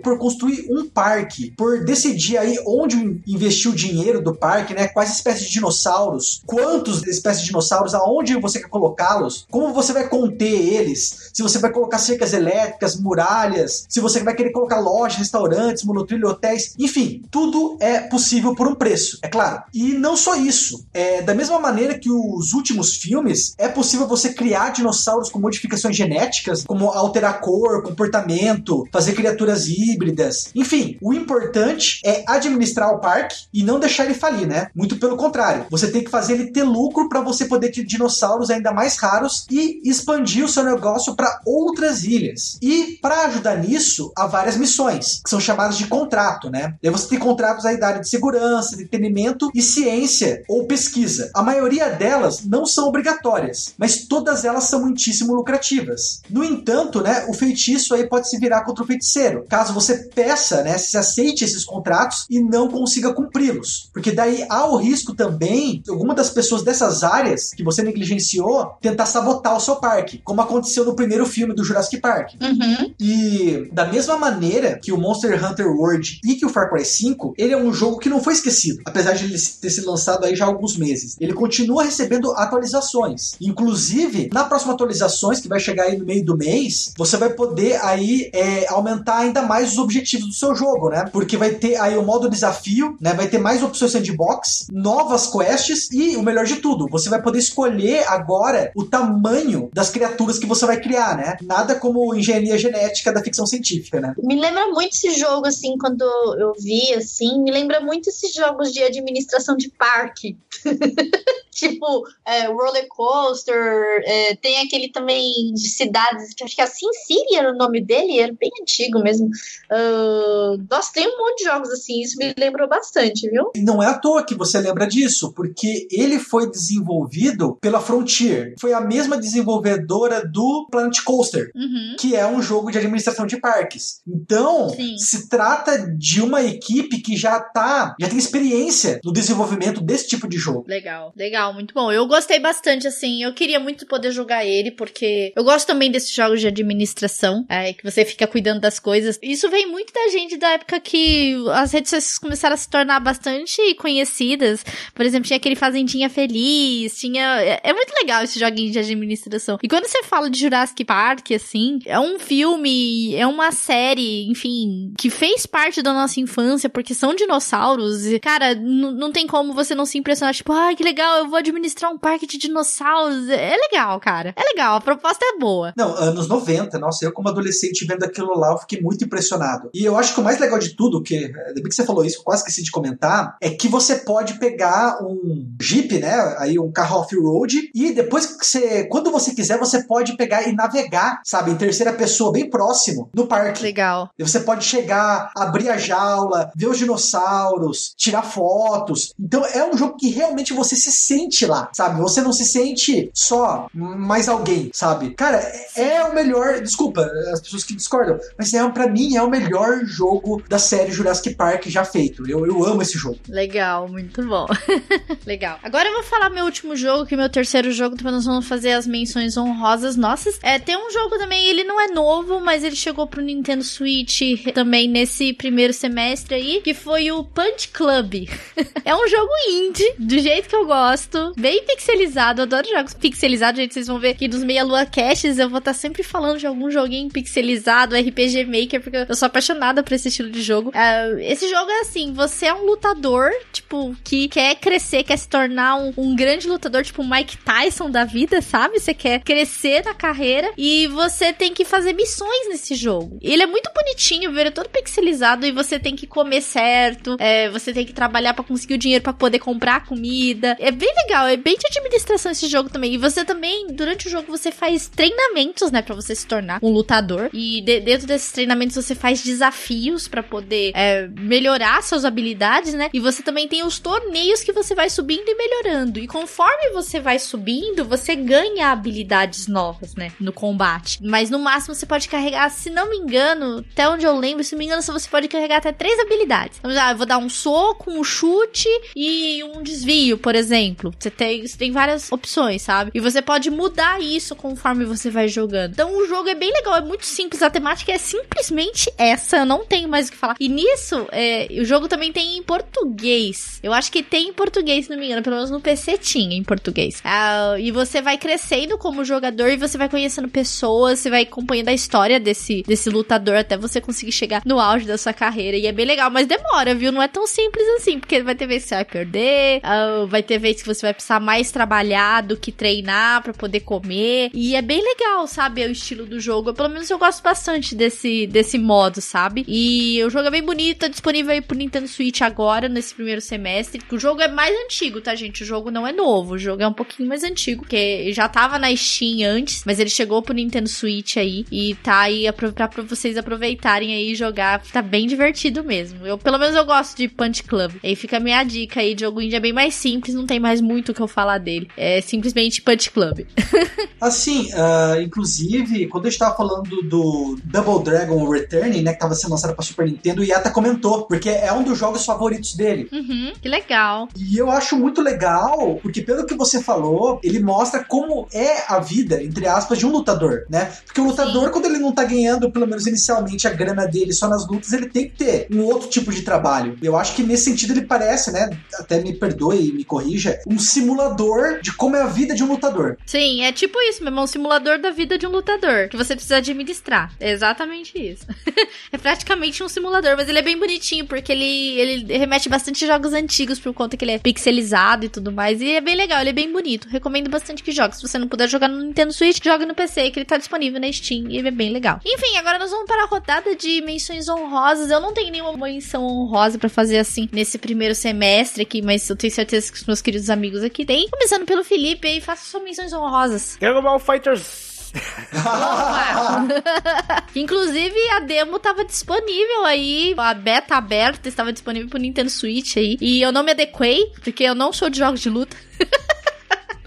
por construir um parque, por decidir aí onde investir o dinheiro do parque, né, quais espécies de dinossauros, quantos espécies de dinossauros, aonde você quer colocá-los, como você vai conter eles, se você vai colocar cercas elétricas, muralhas, se você vai querer colocar lojas, restaurantes, monotrilho, hotéis, enfim, tudo é possível por um preço, é claro. E não só isso, é da mesma maneira que os últimos filmes, é possível você criar dinossauros com modificações genéticas, como alterar cor, comportamento, fazer criaturas híbridas. Enfim, o importante é administrar o parque e não deixar ele falir, né? Muito pelo contrário, você tem que fazer ele ter lucro para você poder ter dinossauros ainda mais raros e expandir o seu negócio para outras ilhas. E para ajudar nisso, há várias missões, que são chamadas de contrato, né? E você tem contratos aí da área de segurança, entretenimento e ciência ou pesquisa. A maioria delas não são obrigatórias, mas todas elas são muitíssimo lucrativas. No entanto, né, o feitiço aí pode se virar contra o feiticeiro, caso você peça, né, se aceite esses contratos e não consiga cumpri-los. Porque daí há o risco também de alguma das pessoas dessas áreas que você negligenciou tentar sabotar o seu parque, como aconteceu no primeiro filme do Jurassic Park. Uhum. E da mesma maneira que o Monster Hunter World e que o Far Cry 5, ele é um jogo que não foi esquecido, apesar de ele ter sido lançado aí já há alguns meses. Ele continua recebendo atualizações. Inclusive, na próxima atualizações, que vai chegar aí no meio do mês, você vai poder aí é, aumentar aumentar ainda mais os objetivos do seu jogo, né? Porque vai ter aí o modo desafio, né? Vai ter mais opções sandbox, novas quests e o melhor de tudo, você vai poder escolher agora o tamanho das criaturas que você vai criar, né? Nada como engenharia genética da ficção científica, né? Me lembra muito esse jogo, assim, quando eu vi, assim, me lembra muito esses jogos de administração de parque. tipo, é, roller coaster, é, tem aquele também de cidades, que acho que é Sin City era o nome dele, era bem antigo mesmo. Uh, nossa, tem um monte de jogos assim, isso me lembrou bastante, viu? Não é à toa que você lembra disso, porque ele foi desenvolvido pela Frontier. Foi a mesma desenvolvedora do Planet Coaster, Uhum. que é um jogo de administração de parques. Então, Sim. se trata de uma equipe que já tá, já tem experiência no desenvolvimento desse tipo de jogo. Legal, legal, muito bom. Eu gostei bastante, assim. Eu queria muito poder jogar ele, porque eu gosto também desses jogos de administração, é, que você fica cuidando das coisas. Isso vem muito da gente da época que as redes sociais começaram a se tornar bastante conhecidas. Por exemplo, tinha aquele Fazendinha Feliz, tinha. É, é muito legal esse joguinho de administração. E quando você fala de Jurassic Park, assim, é um filme, é uma série, enfim, que fez parte da nossa infância, porque são dinossauros. E, cara, não tem como você não se impressionar, tipo, ah, que legal, eu vou administrar um parque de dinossauros. É legal, cara. É legal, a proposta é boa. Não, anos 90, nossa, eu como adolescente vendo aquilo lá, eu fiquei muito impressionado. E eu acho que o mais legal de tudo, que, ainda bem que você falou isso, eu quase esqueci de comentar, é que você pode pegar um Jeep, né, aí um carro off-road, e depois que você, quando você quiser, você pode pegar e navegar, sabe, em terceira pessoa, bem próximo, no parque. Legal. E você pode chegar, abrir a jaula, ver os dinossauros, tirar fotos. Então é um jogo que realmente você se sente lá, sabe? Você não se sente só mais alguém, sabe? Cara, é o melhor. Desculpa as pessoas que discordam, mas é para mim é o melhor jogo da série Jurassic Park já feito. Eu, eu amo esse jogo. Legal, muito bom. Legal. Agora eu vou falar meu último jogo, que é meu terceiro jogo, depois nós vamos fazer as menções honrosas nossas. É, tem um jogo também, ele não é novo, mas ele chegou pro Nintendo Switch também nesse primeiro semestre aí, que foi o Punch Club. é um jogo indie, do jeito que eu gosto, bem pixelizado, eu adoro jogos pixelizados, gente, vocês vão ver que nos Meia Lua Caches eu vou estar sempre falando de algum joguinho pixelizado, RPG Maker, porque eu sou apaixonada por esse estilo de jogo. Ah, esse jogo é assim, você é um lutador, tipo, que quer crescer, quer se tornar um, um grande lutador, tipo Mike Tyson da vida, sabe? Você quer crescer na carreira e você tem que fazer missões nesse jogo. Ele é muito bonitinho, viu? Ele é todo pixelizado e você tem que comer certo, é, você tem que trabalhar pra conseguir o dinheiro pra poder comprar comida. É bem legal, é bem de administração esse jogo também. E você também, durante o jogo, você faz treinamentos, né, Pra você se tornar um lutador. E de- dentro desses treinamentos você faz desafios pra poder é, melhorar suas habilidades, né? E você também tem os torneios que você vai subindo e melhorando. E conforme você vai subindo, você ganha habilidades novas, né? No combate. Mas no máximo você pode carregar, se não me engano, até onde eu lembro, se não me engano, você pode carregar até três habilidades. Então, ah, eu vou dar um soco, um chute e um desvio, por exemplo. Você tem, você tem várias opções, sabe? E você pode mudar isso conforme você vai jogando. Então o jogo é bem legal, é muito simples. A temática é simplesmente essa. Eu não tenho mais o que falar. E nisso, é, o jogo também tem em português. Eu acho que tem em português, se não me engano. Pelo menos no PC tinha em português. Ah, e você vai crescendo como jogador e você vai conhecendo pessoas, você vai acompanhando a história desse, desse lutador até você conseguir chegar no auge da sua carreira. E é bem legal, mas demora, viu? Não é tão simples assim, porque vai ter vezes que você vai perder, ah, vai ter vezes que você vai precisar mais trabalhar do que treinar pra poder comer. E é bem legal, sabe? É o estilo do jogo. Pelo menos eu gosto bastante desse, desse modo, sabe? E o jogo é bem bonito, tá disponível aí pro Nintendo Switch agora, nesse primeiro semestre. O jogo é mais antigo, tá, gente? O jogo não é novo, o jogo é um pouquinho mais antigo, porque já tava na Steam antes, mas ele chegou pro Nintendo Switch aí e tá aí pra, pra vocês aproveitarem aí e jogar. Tá bem divertido mesmo. Eu, pelo menos eu gosto de Punch Club. Aí fica a minha dica aí, jogo indie é bem mais simples, não tem mais muito o que eu falar dele. É simplesmente Punch Club. Assim, ah, inclusive, quando eu estava falando do Double Dragon Returning, né, que estava sendo lançado para Super Nintendo, o Yata comentou, porque é um dos jogos favoritos dele. Uhum, que legal. E eu acho muito legal, porque pelo que você falou, ele mostra como é a vida, entre aspas, de um lutador, né? Porque o lutador, quando ele não tá ganhando, pelo menos inicialmente, a grana dele só nas lutas, ele tem que ter um outro tipo de trabalho. Eu acho que nesse sentido ele parece, né? Até me perdoe e me corrija, um simulador de como é a vida de um lutador. Sim, é tipo isso mesmo, é um simulador da vida de um lutador, que você precisa administrar. É exatamente isso. é praticamente um simulador, mas ele é bem bonitinho, porque ele, ele remete bastante a jogos antigos, por conta que ele é pixelizado e tudo mais. E é bem legal, ele é bem bonito. Recomendo bastante que jogue. Se você não puder jogar no Nintendo Switch, joga no PC, que ele tá disponível na Steam e ele é bem legal. Enfim, agora nós vamos para a rodada de menções honrosas. Eu não tenho nenhuma menção honrosa para fazer assim nesse primeiro semestre aqui, mas eu tenho certeza que os meus queridos amigos aqui têm. Começando pelo Felipe aí, faça suas menções honrosas. Dragon Fighters Inclusive, a demo tava disponível aí, a beta aberta estava disponível pro Nintendo Switch aí. E eu não me adequei, porque eu não sou de jogos de luta.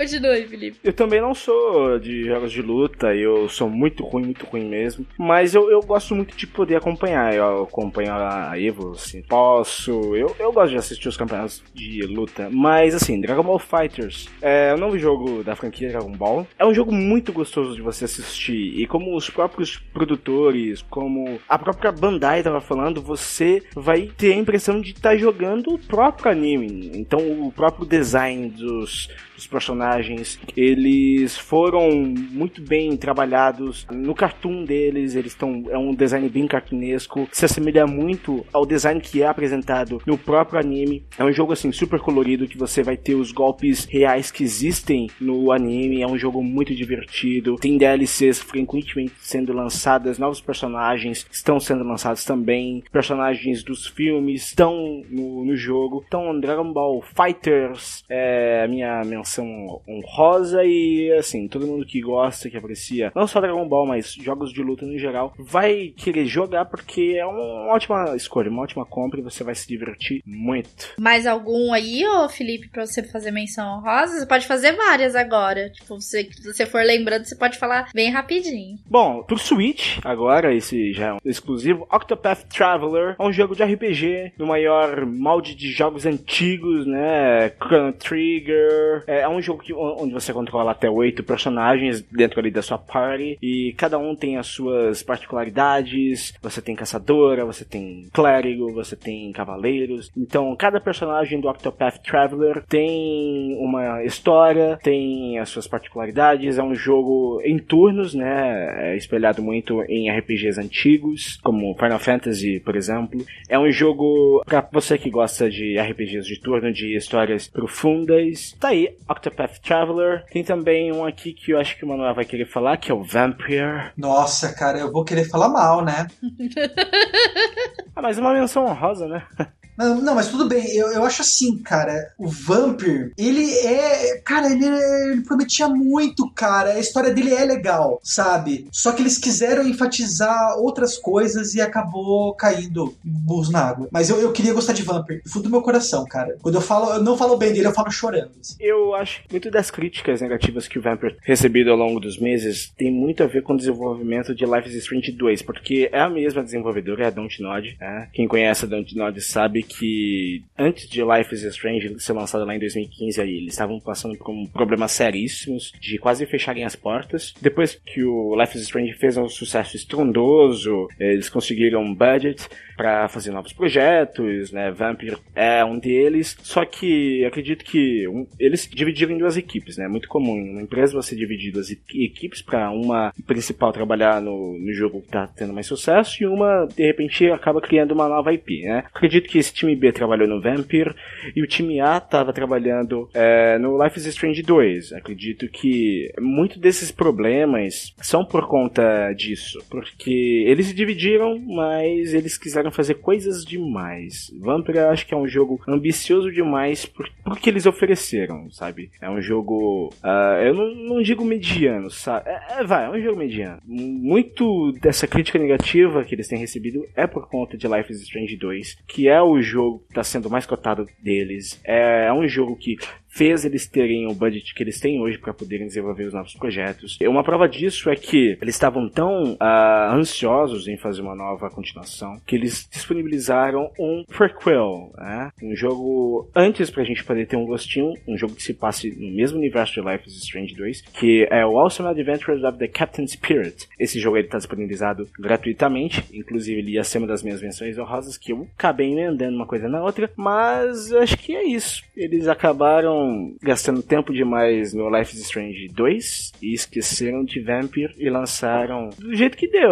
Continue, Felipe. Eu também não sou de jogos de luta, eu sou muito ruim, muito ruim mesmo. Mas eu, eu gosto muito de poder acompanhar. Eu acompanho a Evo, assim, posso. Eu, eu gosto de assistir os campeonatos de luta. Mas, assim, Dragon Ball Fighters é um novo jogo da franquia Dragon Ball. É um jogo muito gostoso de você assistir. E como os próprios produtores, como a própria Bandai tava falando, você vai ter a impressão de estar tá jogando o próprio anime. Então, o próprio design dos os personagens, eles foram muito bem trabalhados no cartoon deles, eles estão é um design bem cartunesco, se assemelha muito ao design que é apresentado no próprio anime. É um jogo assim super colorido que você vai ter os golpes reais que existem no anime, é um jogo muito divertido. Tem DLCs frequentemente sendo lançadas, novos personagens estão sendo lançados também, personagens dos filmes estão no, no jogo. Então, Dragon Ball Fighters é a minha menção menção honrosa e assim, todo mundo que gosta, que aprecia, não só Dragon Ball, mas jogos de luta no geral, vai querer jogar porque é uma ótima escolha, uma ótima compra e você vai se divertir muito. Mais algum aí, ô Felipe, pra você fazer menção honrosa? Você pode fazer várias agora. Tipo, você, se você for lembrando, você pode falar bem rapidinho. Bom, pro Switch, agora, esse já é um exclusivo, Octopath Traveler é um jogo de RPG no maior molde de jogos antigos, né? Chrono Trigger, é, é um jogo que, onde você controla até oito personagens dentro ali da sua party e cada um tem as suas particularidades. Você tem caçadora, você tem clérigo, você tem cavaleiros. Então, cada personagem do Octopath Traveler tem uma história, tem as suas particularidades. É um jogo em turnos, né? É espelhado muito em RPGs antigos, como Final Fantasy, por exemplo. É um jogo para você que gosta de RPGs de turno, de histórias profundas. Tá aí, Octopath Traveler. Tem também um aqui que eu acho que o Manuel vai querer falar, que é o Vampire. Nossa, cara, eu vou querer falar mal, né? ah, mas uma menção honrosa, né? Não, não, mas tudo bem. Eu, eu acho assim, cara. O Vampir, ele é. Cara, ele, ele prometia muito, cara. A história dele é legal, sabe? Só que eles quiseram enfatizar outras coisas e acabou caindo burros na água. Mas eu, eu queria gostar de Vampir. Fundo do meu coração, cara. Quando eu falo, eu não falo bem dele, eu falo chorando. Assim. Eu acho que muito das críticas negativas que o Vampir recebido ao longo dos meses tem muito a ver com o desenvolvimento de Life is Strange 2, porque é a mesma desenvolvedora, é a Dontnod. Né? Quem conhece a Dontnod sabe que antes de Life is Strange ser lançado lá em 2015, aí, eles estavam passando por problemas seríssimos de quase fecharem as portas. Depois que o Life is Strange fez um sucesso estrondoso, eles conseguiram um budget para fazer novos projetos, né? Vampire é um deles. Só que acredito que um, eles dividiram em duas equipes, né? É muito comum numa empresa você dividir duas equipes para uma principal trabalhar no, no jogo que tá tendo mais sucesso e uma de repente acaba criando uma nova IP, né? Acredito que esse time B trabalhou no Vampire e o time A estava trabalhando é, no Life is Strange 2. Acredito que muito desses problemas são por conta disso, porque eles se dividiram, mas eles quiseram fazer coisas demais. Vampire acho que é um jogo ambicioso demais por, por que eles ofereceram, sabe? É um jogo. Uh, eu não, não, digo mediano, sabe? É, é, vai, é um jogo mediano. Muito dessa crítica negativa que eles têm recebido é por conta de Life is Strange 2, que é o jogo que está sendo mais cotado deles. É, é um jogo que fez eles terem o budget que eles têm hoje para poderem desenvolver os novos projetos. E uma prova disso é que eles estavam tão uh, ansiosos em fazer uma nova continuação que eles disponibilizaram um prequel, né? um jogo antes pra gente poder ter um gostinho, um jogo que se passe no mesmo universo de Life is Strange 2, que é o Awesome Adventures of the Captain Spirit. Esse jogo ele tá disponibilizado gratuitamente, inclusive ele ia ser uma das minhas menções honrosas que eu acabei emendando uma coisa na outra, mas acho que é isso. Eles acabaram gastando tempo demais no Life is Strange 2 e esqueceram de Vampire e lançaram do jeito que deu.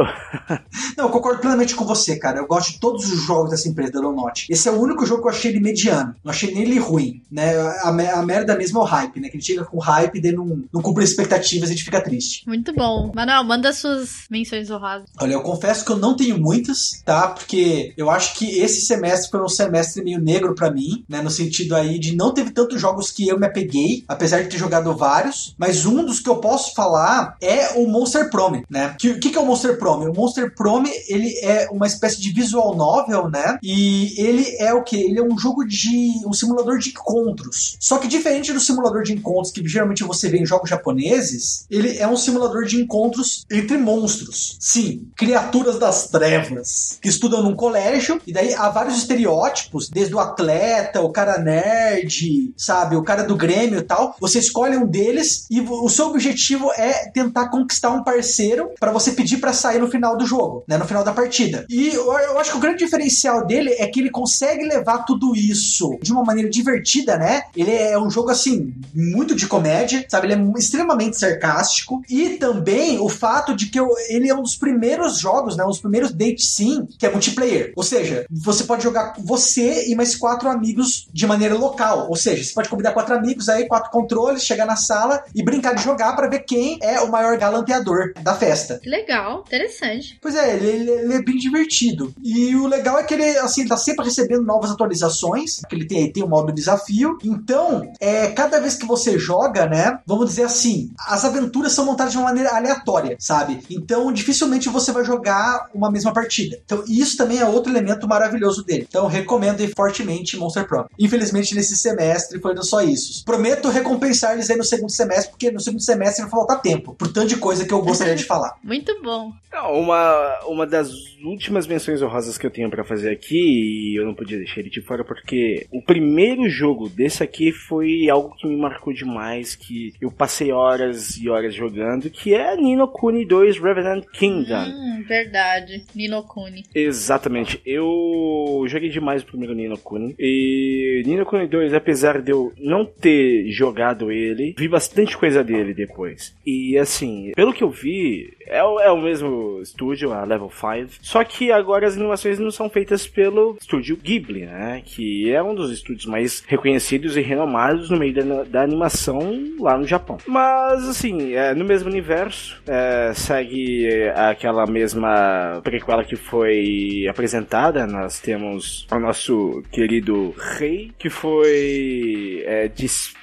Não, eu concordo plenamente com você, cara. Eu gosto de todos os jogos dessa empresa da Donote. Esse é o único jogo que eu achei ele mediano. Não achei nele ruim, né? A, a merda mesmo é o hype, né? Que ele chega com hype e daí não, não cumpre expectativas e a gente fica triste. Muito bom. Manuel, manda suas menções honrosas. Olha, eu confesso que eu não tenho muitas, tá? Porque eu acho que esse semestre foi um semestre meio negro para mim, né? No sentido aí de não teve tantos jogos que eu me apeguei, apesar de ter jogado vários. Mas um dos que eu posso falar é o Monster Prome, né? O que, que, que é o Monster Prome? O Monster Prome, ele é uma espécie de visual novel, né? E ele é o que? Ele é um jogo de. um simulador de encontros. Só que diferente do simulador de encontros que geralmente você vê em jogos japoneses, ele é um simulador de encontros entre monstros. Sim, criaturas das trevas que estudam num colégio, e daí há vários estereótipos, desde o atleta, o cara nerd, sabe, o cara do Grêmio e tal. Você escolhe um deles e o seu objetivo é tentar conquistar um parceiro para você pedir para sair no final do jogo, né, no final da partida. E eu, acho que o grande diferencial dele é que ele consegue levar tudo isso de uma maneira divertida, né? Ele é um jogo assim muito de comédia, sabe? Ele é extremamente sarcástico e também o fato de que ele é um dos primeiros jogos, né, um dos primeiros date sim que é multiplayer. Ou seja, você pode jogar você e mais quatro amigos de maneira local. Ou seja, você pode convidar quatro amigos aí, quatro controles, chegar na sala e brincar de jogar para ver quem é o maior galanteador da festa. Legal, interessante. Pois é, ele, ele, ele, é bem divertido. E o legal é que ele, assim, tá sempre recebendo novas atualizações, que ele tem, tem o modo desafio. Então, é, cada vez que você joga, né, vamos dizer assim, as aventuras são montadas de uma maneira aleatória, sabe? Então, dificilmente você vai jogar uma mesma partida. Então, isso também é outro elemento maravilhoso dele. Então, recomendo fortemente Monster Pro. Infelizmente, nesse semestre foi só isso. Prometo recompensar eles aí no segundo semestre, porque no segundo semestre vai faltar tempo, por tanto de coisa que eu gostaria de falar. Muito bom. Uma, uma das últimas menções honrosas que eu tenho para fazer aqui, e eu não podia deixar ele de fora, porque o primeiro jogo desse aqui foi algo que me marcou demais, que eu passei horas e horas jogando, que é Nino Kuni 2 Revenant Kingdom. Hum, verdade. Nino Kuni. Exatamente. Eu joguei demais o primeiro Nino Kuni. E Nino Kuni 2, apesar de eu não ter jogado ele, vi bastante coisa dele depois. E assim, pelo que eu vi, é o, é o mesmo estúdio, a Level 5. Só que agora as animações não são feitas pelo estúdio Ghibli, né? Que é um dos estúdios mais reconhecidos e renomados no meio da, da animação lá no Japão. Mas, assim, é, no mesmo universo, é, segue aquela mesma prequela que foi apresentada. Nós temos o nosso querido rei, que foi é,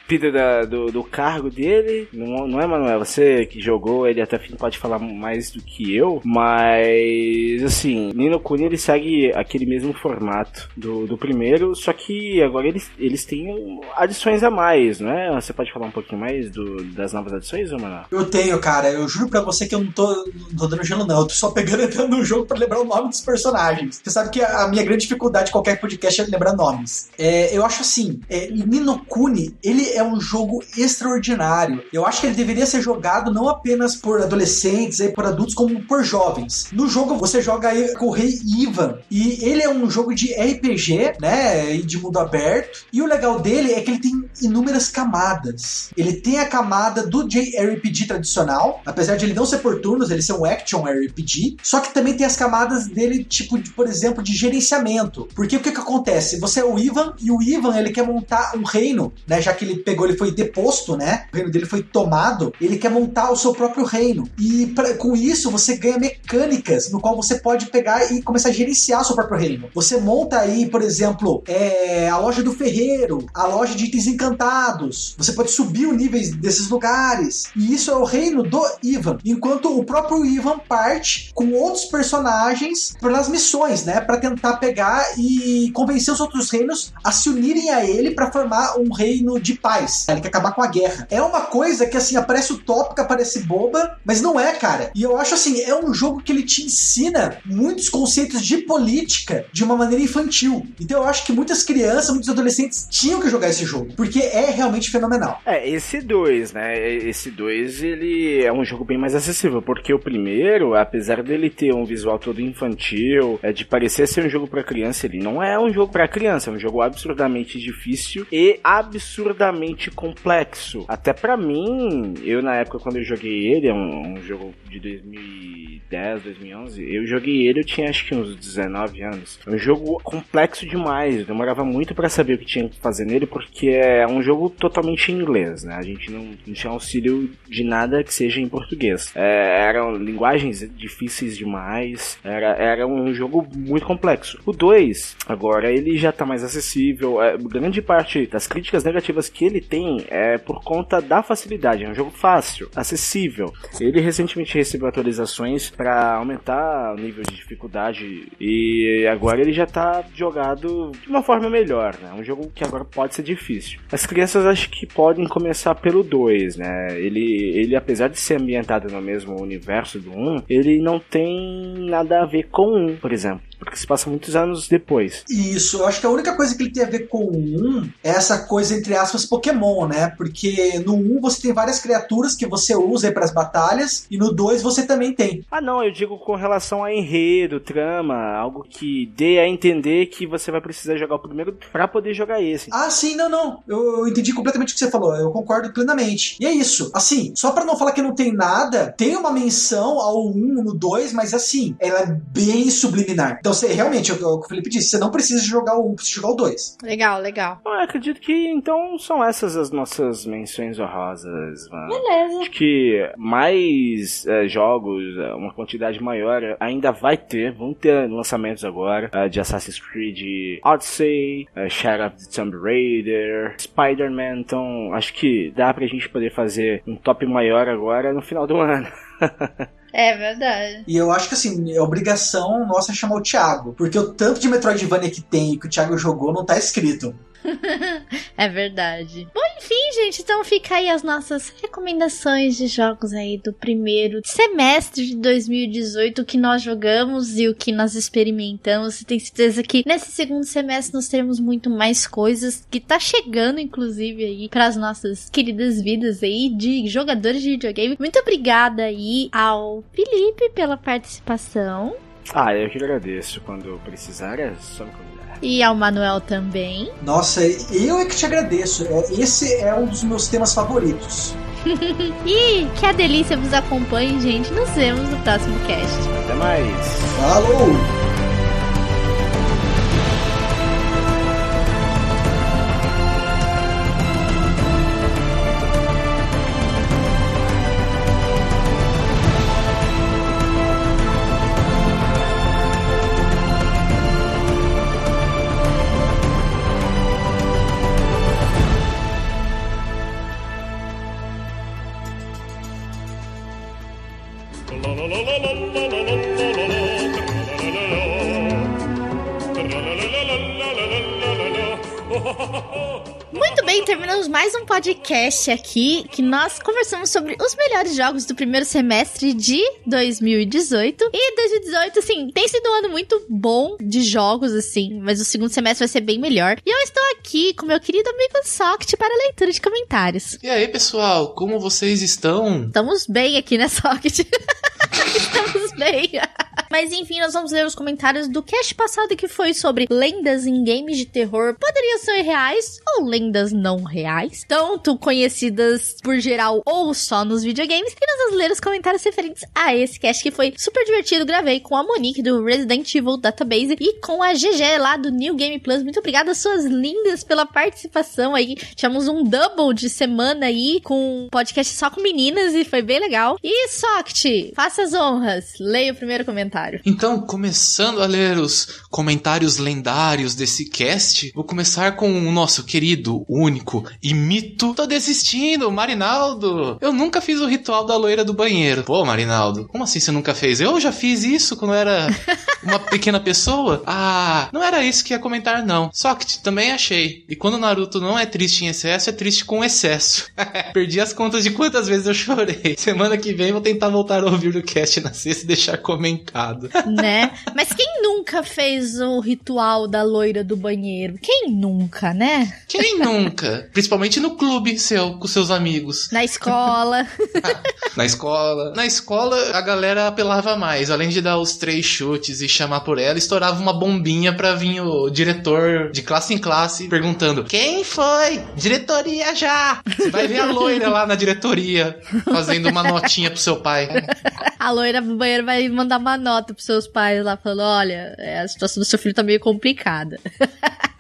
despida da, do, do, cargo dele. Não, não é, Manuel? Você que jogou, ele até pode falar mais do que eu, mas assim, Nino Kuni ele segue aquele mesmo formato do, do primeiro, só que agora eles, eles têm adições a mais, né? Você pode falar um pouquinho mais do, das novas adições, Manuel? Eu tenho, cara. Eu juro pra você que eu não tô, não tô dando gelo, não. Eu tô só pegando entrando no jogo pra lembrar o nome dos personagens. Você sabe que a, minha grande dificuldade de qualquer podcast é lembrar nomes. É, eu acho assim, é, Nino Kuni, ele é um jogo extraordinário. Eu acho que ele deveria ser jogado não apenas por adolescentes e por adultos, como por jovens. No jogo você joga aí com o rei Ivan e ele é um jogo de RPG, né, e de mundo aberto. E o legal dele é que ele tem inúmeras camadas. Ele tem a camada do JRPG tradicional, apesar de ele não ser por turnos, ele ser um action RPG. Só que também tem as camadas dele, tipo, de, por exemplo, de gerenciamento. Porque o que que acontece? Você é o Ivan e o Ivan ele quer montar um reino, né, já que ele pegou, ele foi deposto, né? O reino dele foi tomado. Ele quer montar o seu próprio reino. E pra, com isso você ganha mecânicas no qual você pode pegar e começar a gerenciar o seu próprio reino. Você monta aí, por exemplo, é, a loja do ferreiro, a loja de itens encantados. Você pode subir o nível desses lugares. E isso é o reino do Ivan. Enquanto o próprio Ivan parte com outros personagens pelas missões, né? Para tentar pegar e convencer os outros reinos a se unirem a ele para formar um reino de paz. Ele quer acabar com a guerra. É uma coisa que assim aparece utópica, parece boba, mas não é, cara. E eu acho assim, é um jogo que ele te ensina muitos conceitos de política de uma maneira infantil. Então eu acho que muitas crianças, muitos adolescentes tinham que jogar esse jogo, porque é realmente fenomenal. É, esse 2, né? Esse 2 ele é um jogo bem mais acessível, porque o primeiro, apesar dele ter um visual todo infantil, é de parecer ser um jogo para criança, ele não é um jogo para criança, é um jogo absurdamente difícil e absurdamente complexo. Até para mim, eu na época quando eu joguei ele, é um, um jogo de 2010, 2011, eu joguei ele, eu tinha acho que uns 19 anos. É um jogo complexo demais, demorava muito para saber o que tinha que fazer nele, porque é um jogo totalmente em inglês, né? A gente não, não tinha auxílio de nada que seja em português. É, eram linguagens difíceis demais, era, era um jogo muito complexo. O 2, agora, ele já tá mais acessível. É, grande parte das críticas negativas que ele tem é por conta da facilidade. É um jogo fácil, acessível. Ele recentemente recebeu atualizações para aumentar o nível de dificuldade e agora ele já tá jogado de uma forma melhor, né? Um jogo que agora pode ser difícil. As crianças acho que podem começar pelo 2, né? Ele, ele apesar de ser ambientado no mesmo universo do 1, um, ele não tem nada a ver com o 1, por exemplo porque se passa muitos anos depois. Isso, eu acho que a única coisa que ele tem a ver com o 1 é essa coisa, entre aspas, Pokémon, né? Porque no 1 você tem várias criaturas que você usa aí pras batalhas, e no 2 você também tem. Ah, não, eu digo com relação a enredo, trama, algo que dê a entender que você vai precisar jogar o primeiro para poder jogar esse. Ah, sim, não, não. Eu, eu, entendi completamente o que você falou, eu concordo plenamente. E é isso, assim, só para não falar que não tem nada, tem uma menção ao 1 no 2, mas assim, ela é bem subliminar. Então você realmente, é o que o Felipe disse, você não precisa jogar o 1, precisa jogar o 2. Legal, legal. Eu acredito que então são essas as nossas menções honrosas, mano. Beleza. Acho que mais é, jogos, uma quantidade maior, ainda vai ter, vão ter lançamentos agora uh, de Assassin's Creed Odyssey, uh, Shadow of the Tomb Raider, Spider-Man, então acho que dá pra gente poder fazer um top maior agora no final do ano. É verdade. E eu acho que assim, é obrigação nossa chamar o Thiago. Porque o tanto de Metroidvania que tem e que o Thiago jogou não tá escrito. é verdade. Bom, enfim, gente, então fica aí as nossas recomendações de jogos aí do primeiro semestre de 2018, o que nós jogamos e o que nós experimentamos. Tenho certeza que nesse segundo semestre nós teremos muito mais coisas que tá chegando, inclusive, aí para as nossas queridas vidas aí de jogadores de videogame. Muito obrigada aí ao Felipe pela participação. Ah, eu que agradeço. Quando precisar, é só me. E ao Manuel também. Nossa, eu é que te agradeço. É, esse é um dos meus temas favoritos. e que a delícia vos acompanhe, gente. Nos vemos no próximo cast. Até mais. Falou! Podcast aqui que nós conversamos sobre os melhores jogos do primeiro semestre de 2018. E 2018, assim, tem sido um ano muito bom de jogos, assim, mas o segundo semestre vai ser bem melhor. E eu estou aqui com meu querido amigo Socket para leitura de comentários. E aí, pessoal, como vocês estão? Estamos bem aqui, né, Socket? Estamos bem. Mas enfim, nós vamos ler os comentários do cast passado que foi sobre lendas em games de terror poderiam ser reais ou lendas não reais, tanto conhecidas por geral ou só nos videogames. E nós vamos ler os comentários referentes a esse cast que foi super divertido. Gravei com a Monique do Resident Evil Database e com a GG lá do New Game Plus. Muito obrigada, suas lindas, pela participação aí. Tivemos um double de semana aí com podcast só com meninas e foi bem legal. E Soct, faça as honras. Leia o primeiro comentário. Então, começando a ler os comentários lendários desse cast, vou começar com o nosso querido, único e mito. Tô desistindo, Marinaldo. Eu nunca fiz o ritual da loira do banheiro. Pô, Marinaldo, como assim você nunca fez? Eu já fiz isso quando era uma pequena pessoa. Ah, não era isso que ia comentar, não. Só que também achei. E quando o Naruto não é triste em excesso, é triste com excesso. Perdi as contas de quantas vezes eu chorei. Semana que vem vou tentar voltar a ouvir o cast na sexta e deixar comentário Coitado. né? Mas quem nunca fez o ritual da loira do banheiro? Quem nunca, né? Quem nunca? Principalmente no clube seu, com seus amigos. Na escola. Na escola. Na escola, a galera apelava mais. Além de dar os três chutes e chamar por ela, estourava uma bombinha pra vir o diretor de classe em classe perguntando: Quem foi? Diretoria já! Você vai ver a loira lá na diretoria fazendo uma notinha pro seu pai. A loira do banheiro vai mandar uma nota pros seus pais lá, falando: olha, é, a situação do seu filho tá meio complicada.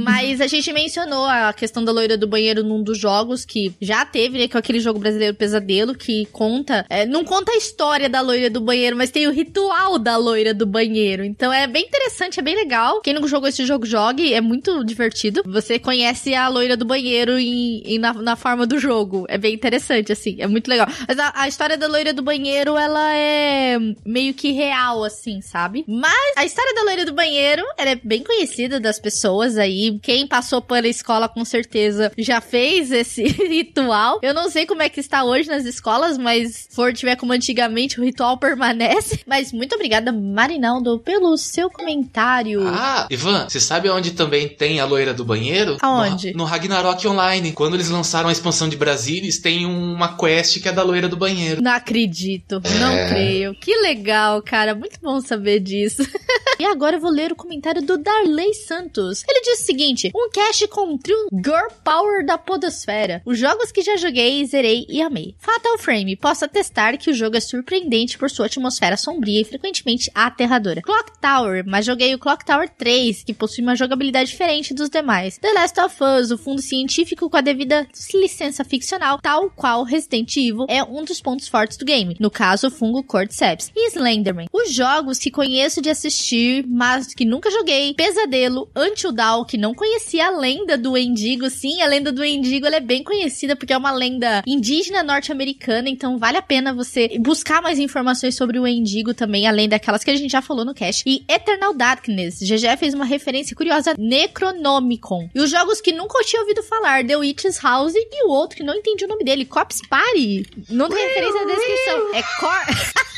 Mas a gente mencionou a questão da loira do banheiro num dos jogos que já teve, né? Que é aquele jogo brasileiro Pesadelo, que conta. é, não conta a história da loira do banheiro, mas tem o ritual da loira do banheiro. Então é bem interessante, é bem legal. Quem não jogou esse jogo, jogue. É muito divertido. Você conhece a loira do banheiro em- na, na forma do jogo. É bem interessante, assim. É muito legal. Mas a, a história da loira do banheiro, ela é meio que real, assim, sabe? Mas a história da loira do banheiro, ela é bem conhecida das pessoas aí. Quem passou pela escola, com certeza, já fez esse ritual. Eu não sei como é que está hoje nas escolas, mas se for tiver como antigamente, o ritual permanece. Mas muito obrigada, Marinaldo, pelo seu comentário. Ah, Ivan, você sabe onde também tem a loira do banheiro? Aonde? No, no Ragnarok Online. Quando eles lançaram a expansão de Brasilis, tem uma quest que é da loira do banheiro. Não acredito, não creio. Que legal, cara. Muito bom saber disso. e agora eu vou ler o comentário do Darley Santos. Ele diz o seguinte: um cast com trio Girl Power da Podosfera. Os jogos que já joguei, zerei e amei. Fatal Frame, posso atestar que o jogo é surpreendente por sua atmosfera sombria e frequentemente aterradora. Clock Tower, mas joguei o Clock Tower 3, que possui uma jogabilidade diferente dos demais. The Last of Us, o fundo científico com a devida licença ficcional, tal qual Resident Evil, é um dos pontos fortes do game. No caso, o fungo Cordyceps. E Slenderman. Os jogos que conheço de assistir, mas que nunca joguei. Pesadelo, Until Dawn, que não conhecia a lenda do Endigo. Sim, a lenda do Endigo ela é bem conhecida porque é uma lenda indígena norte-americana, então vale a pena você buscar mais informações sobre o Endigo também, além daquelas que a gente já falou no cast. E Eternal Darkness. GG fez uma referência curiosa Necronomicon. E os jogos que nunca eu tinha ouvido falar, The Witch's House e o outro que não entendi o nome dele, Cops Party. Não tem referência na descrição. É Cor...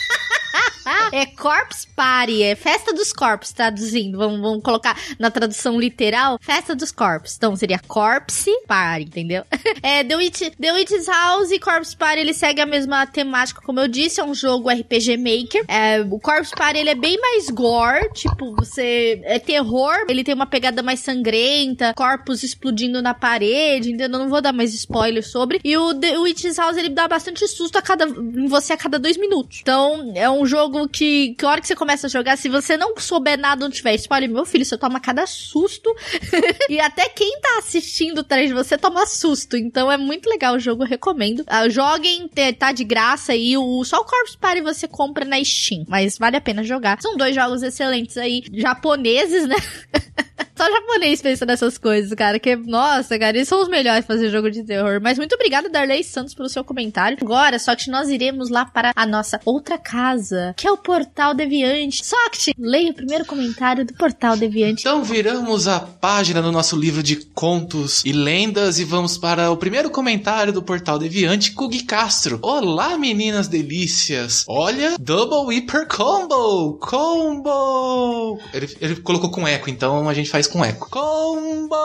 É Corpse Party, é Festa dos Corpos, traduzindo. Vamos, vamos colocar na tradução literal, Festa dos Corpos. Então seria Corpse Party, entendeu? É, The, Witch, The Witch's House e Corpse Party, ele segue a mesma temática, como eu disse, é um jogo RPG Maker. É, o Corpse Party, ele é bem mais gore, tipo, você... É terror, ele tem uma pegada mais sangrenta, corpos explodindo na parede, entendeu? Eu não vou dar mais spoiler sobre. E o The Witch's House, ele dá bastante susto a cada, em você a cada dois minutos. Então, é um jogo que, que a hora que você começa a jogar, se você não souber nada, não tiver spoiler, meu filho, você toma cada susto. e até quem tá assistindo atrás de você toma susto. Então é muito legal o jogo, recomendo. Ah, joguem, tá de graça aí. O, só o Corpse Party você compra na Steam, mas vale a pena jogar. São dois jogos excelentes aí, japoneses, né? Só japonês pensa nessas coisas, cara. Que, nossa, cara, eles são os melhores fazer jogo de terror. Mas muito obrigada, Darley Santos, pelo seu comentário. Agora, que nós iremos lá para a nossa outra casa, que é o Portal Deviante. Soct, leia o primeiro comentário do Portal Deviante. Então viramos a página do nosso livro de contos e lendas e vamos para o primeiro comentário do Portal Deviante, Kugi Castro. Olá, meninas delícias. Olha, Double Hyper Combo! Combo! Ele, ele colocou com eco, então a gente faz com eco. Combo!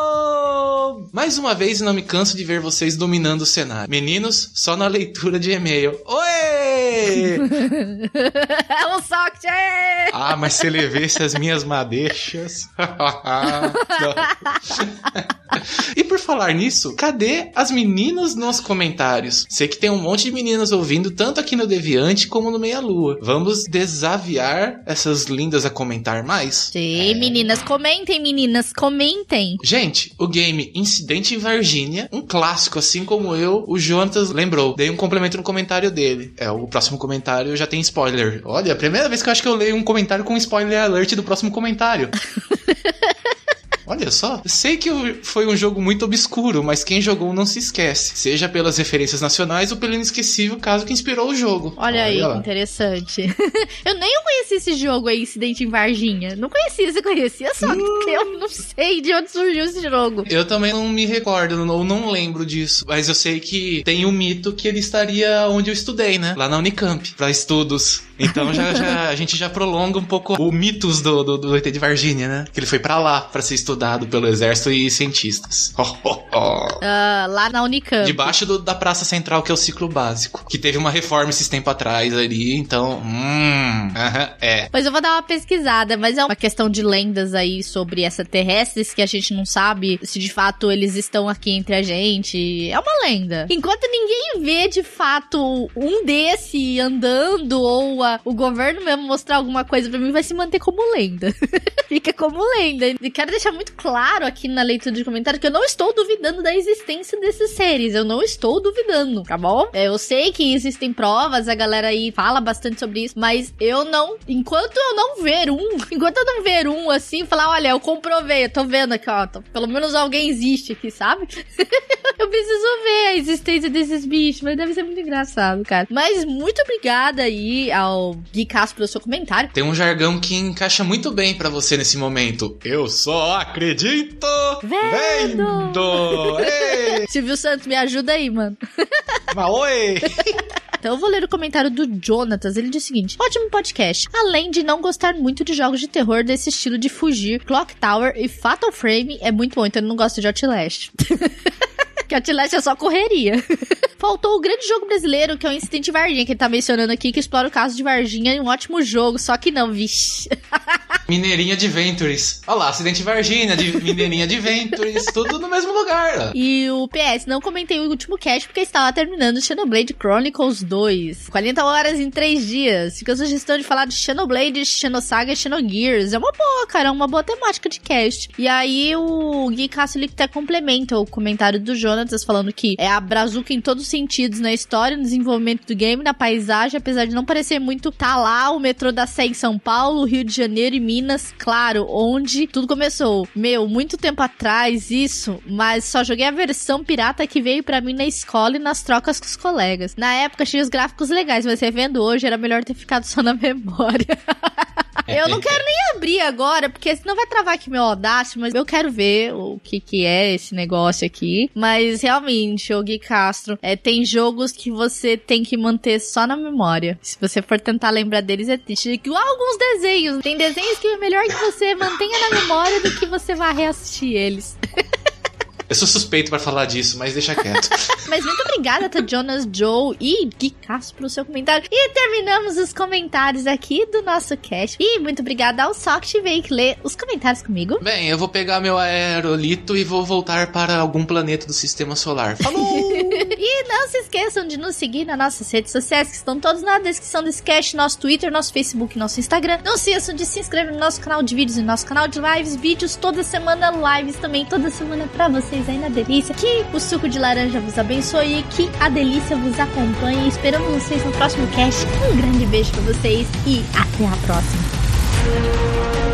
Mais uma vez, não me canso de ver vocês dominando o cenário. Meninos, só na leitura de e-mail. Oi! é um Soct! é! Ah, mas se ele visse as minhas madeixas. e por falar nisso, cadê as meninas nos comentários? Sei que tem um monte de meninas ouvindo, tanto aqui no Deviante como no Meia Lua. Vamos desafiar essas lindas a comentar mais? Sim, meninas, comentem, meninas, comentem. Gente, o game Incidente em Varginha, um clássico, assim como eu, o Jonatas lembrou. Dei um complemento no comentário dele. É, o próximo comentário já tem spoiler. Olha, a primeira vez que eu acho que eu leio um comentário com spoiler alert do próximo comentário. Olha só, eu sei que foi um jogo muito obscuro, mas quem jogou não se esquece. Seja pelas referências nacionais ou pelo inesquecível caso que inspirou o jogo. Olha, Olha aí, lá. interessante. eu nem conheci esse jogo aí, Incidente em Varginha. Não conhecia, você conhecia? Só que eu não sei de onde surgiu esse jogo. Eu também não me recordo, ou não lembro disso. Mas eu sei que tem um mito que ele estaria onde eu estudei, né? Lá na Unicamp, para estudos. Então já, já, a gente já prolonga um pouco o mitos do, do, do ET de Varginha, né? Que ele foi para lá para ser estudado pelo exército e cientistas. Oh, oh, oh. Uh, lá na Unicamp. Debaixo do, da Praça Central, que é o ciclo básico. Que teve uma reforma esses tempos atrás ali, então. Hum. É. Pois eu vou dar uma pesquisada, mas é uma questão de lendas aí sobre extraterrestres que a gente não sabe se de fato eles estão aqui entre a gente. É uma lenda. Enquanto ninguém vê de fato um desse andando ou a, o governo mesmo mostrar alguma coisa para mim, vai se manter como lenda. Fica como lenda. E quero deixar muito claro aqui na leitura de comentários que eu não estou duvidando da existência desses seres. Eu não estou duvidando, tá bom? É, eu sei que existem provas, a galera aí fala bastante sobre isso, mas eu não. Enquanto eu não ver um, enquanto eu não ver um assim, falar, olha, eu comprovei, eu tô vendo aqui, ó. Tô, pelo menos alguém existe aqui, sabe? eu preciso ver a existência desses bichos, mas deve ser muito engraçado, cara. Mas muito obrigada aí ao Gui Castro pelo seu comentário. Tem um jargão que encaixa muito bem para você nesse momento. Eu só acredito vendo! vendo. Silvio Santos, me ajuda aí, mano. Mas oi! Então eu vou ler o comentário do Jonatas. Ele diz o seguinte: ótimo podcast. Além de não gostar muito de jogos de terror desse estilo de fugir, Clock Tower e Fatal Frame é muito bom, então ele não gosta de Outlast. que Outlast é só correria. Faltou o grande jogo brasileiro, que é o Incidente Varginha, que ele tá mencionando aqui, que explora o caso de Varginha em um ótimo jogo, só que não, vixe. Mineirinha Adventures. Olha lá, Acidente Varginha, de Mineirinha Adventures, tudo no mesmo lugar. E o PS, não comentei o último cast porque estava terminando Xenoblade Chronicles 2. 40 horas em 3 dias. Fica a sugestão de falar de Xenoblade, Xenosaga e Xenogears. É uma boa, cara, é uma boa temática de cast. E aí o Gui Cassio até complementa o comentário do Jonatas falando que é a Brazuca em todos os sentidos na história, no desenvolvimento do game, na paisagem, apesar de não parecer muito tá lá o metrô da Sé em São Paulo, Rio de Janeiro e Minas, claro, onde tudo começou. Meu, muito tempo atrás isso, mas só joguei a versão pirata que veio para mim na escola e nas trocas com os colegas. Na época achei os gráficos legais, mas revendo hoje era melhor ter ficado só na memória. eu não quero nem abrir agora, porque senão vai travar aqui meu Audacity, mas eu quero ver o que que é esse negócio aqui. Mas realmente, o Gui Castro, é, tem jogos que você tem que manter só na memória. Se você for tentar lembrar deles, é triste. Igual alguns desenhos. Tem desenhos que é melhor que você mantenha na memória do que você vá reassistir eles. Eu sou suspeito para falar disso, mas deixa quieto. mas muito obrigada, Tá Jonas Joe e Gui Castro, pelo seu comentário. E terminamos os comentários aqui do nosso cast. E muito obrigada ao Sock que veio ler os comentários comigo. Bem, eu vou pegar meu aerolito e vou voltar para algum planeta do sistema solar. Falou! e não se esqueçam de nos seguir nas nossas redes sociais, que estão todas na descrição desse cast, nosso Twitter, nosso Facebook, nosso Instagram. Não se esqueçam de se inscrever no nosso canal de vídeos e no nosso canal de lives, vídeos toda semana, lives também toda semana para vocês vocês aí na delícia. Que o suco de laranja vos abençoe, que a delícia vos acompanhe. Esperamos vocês no próximo cast. Um grande beijo para vocês e até a próxima.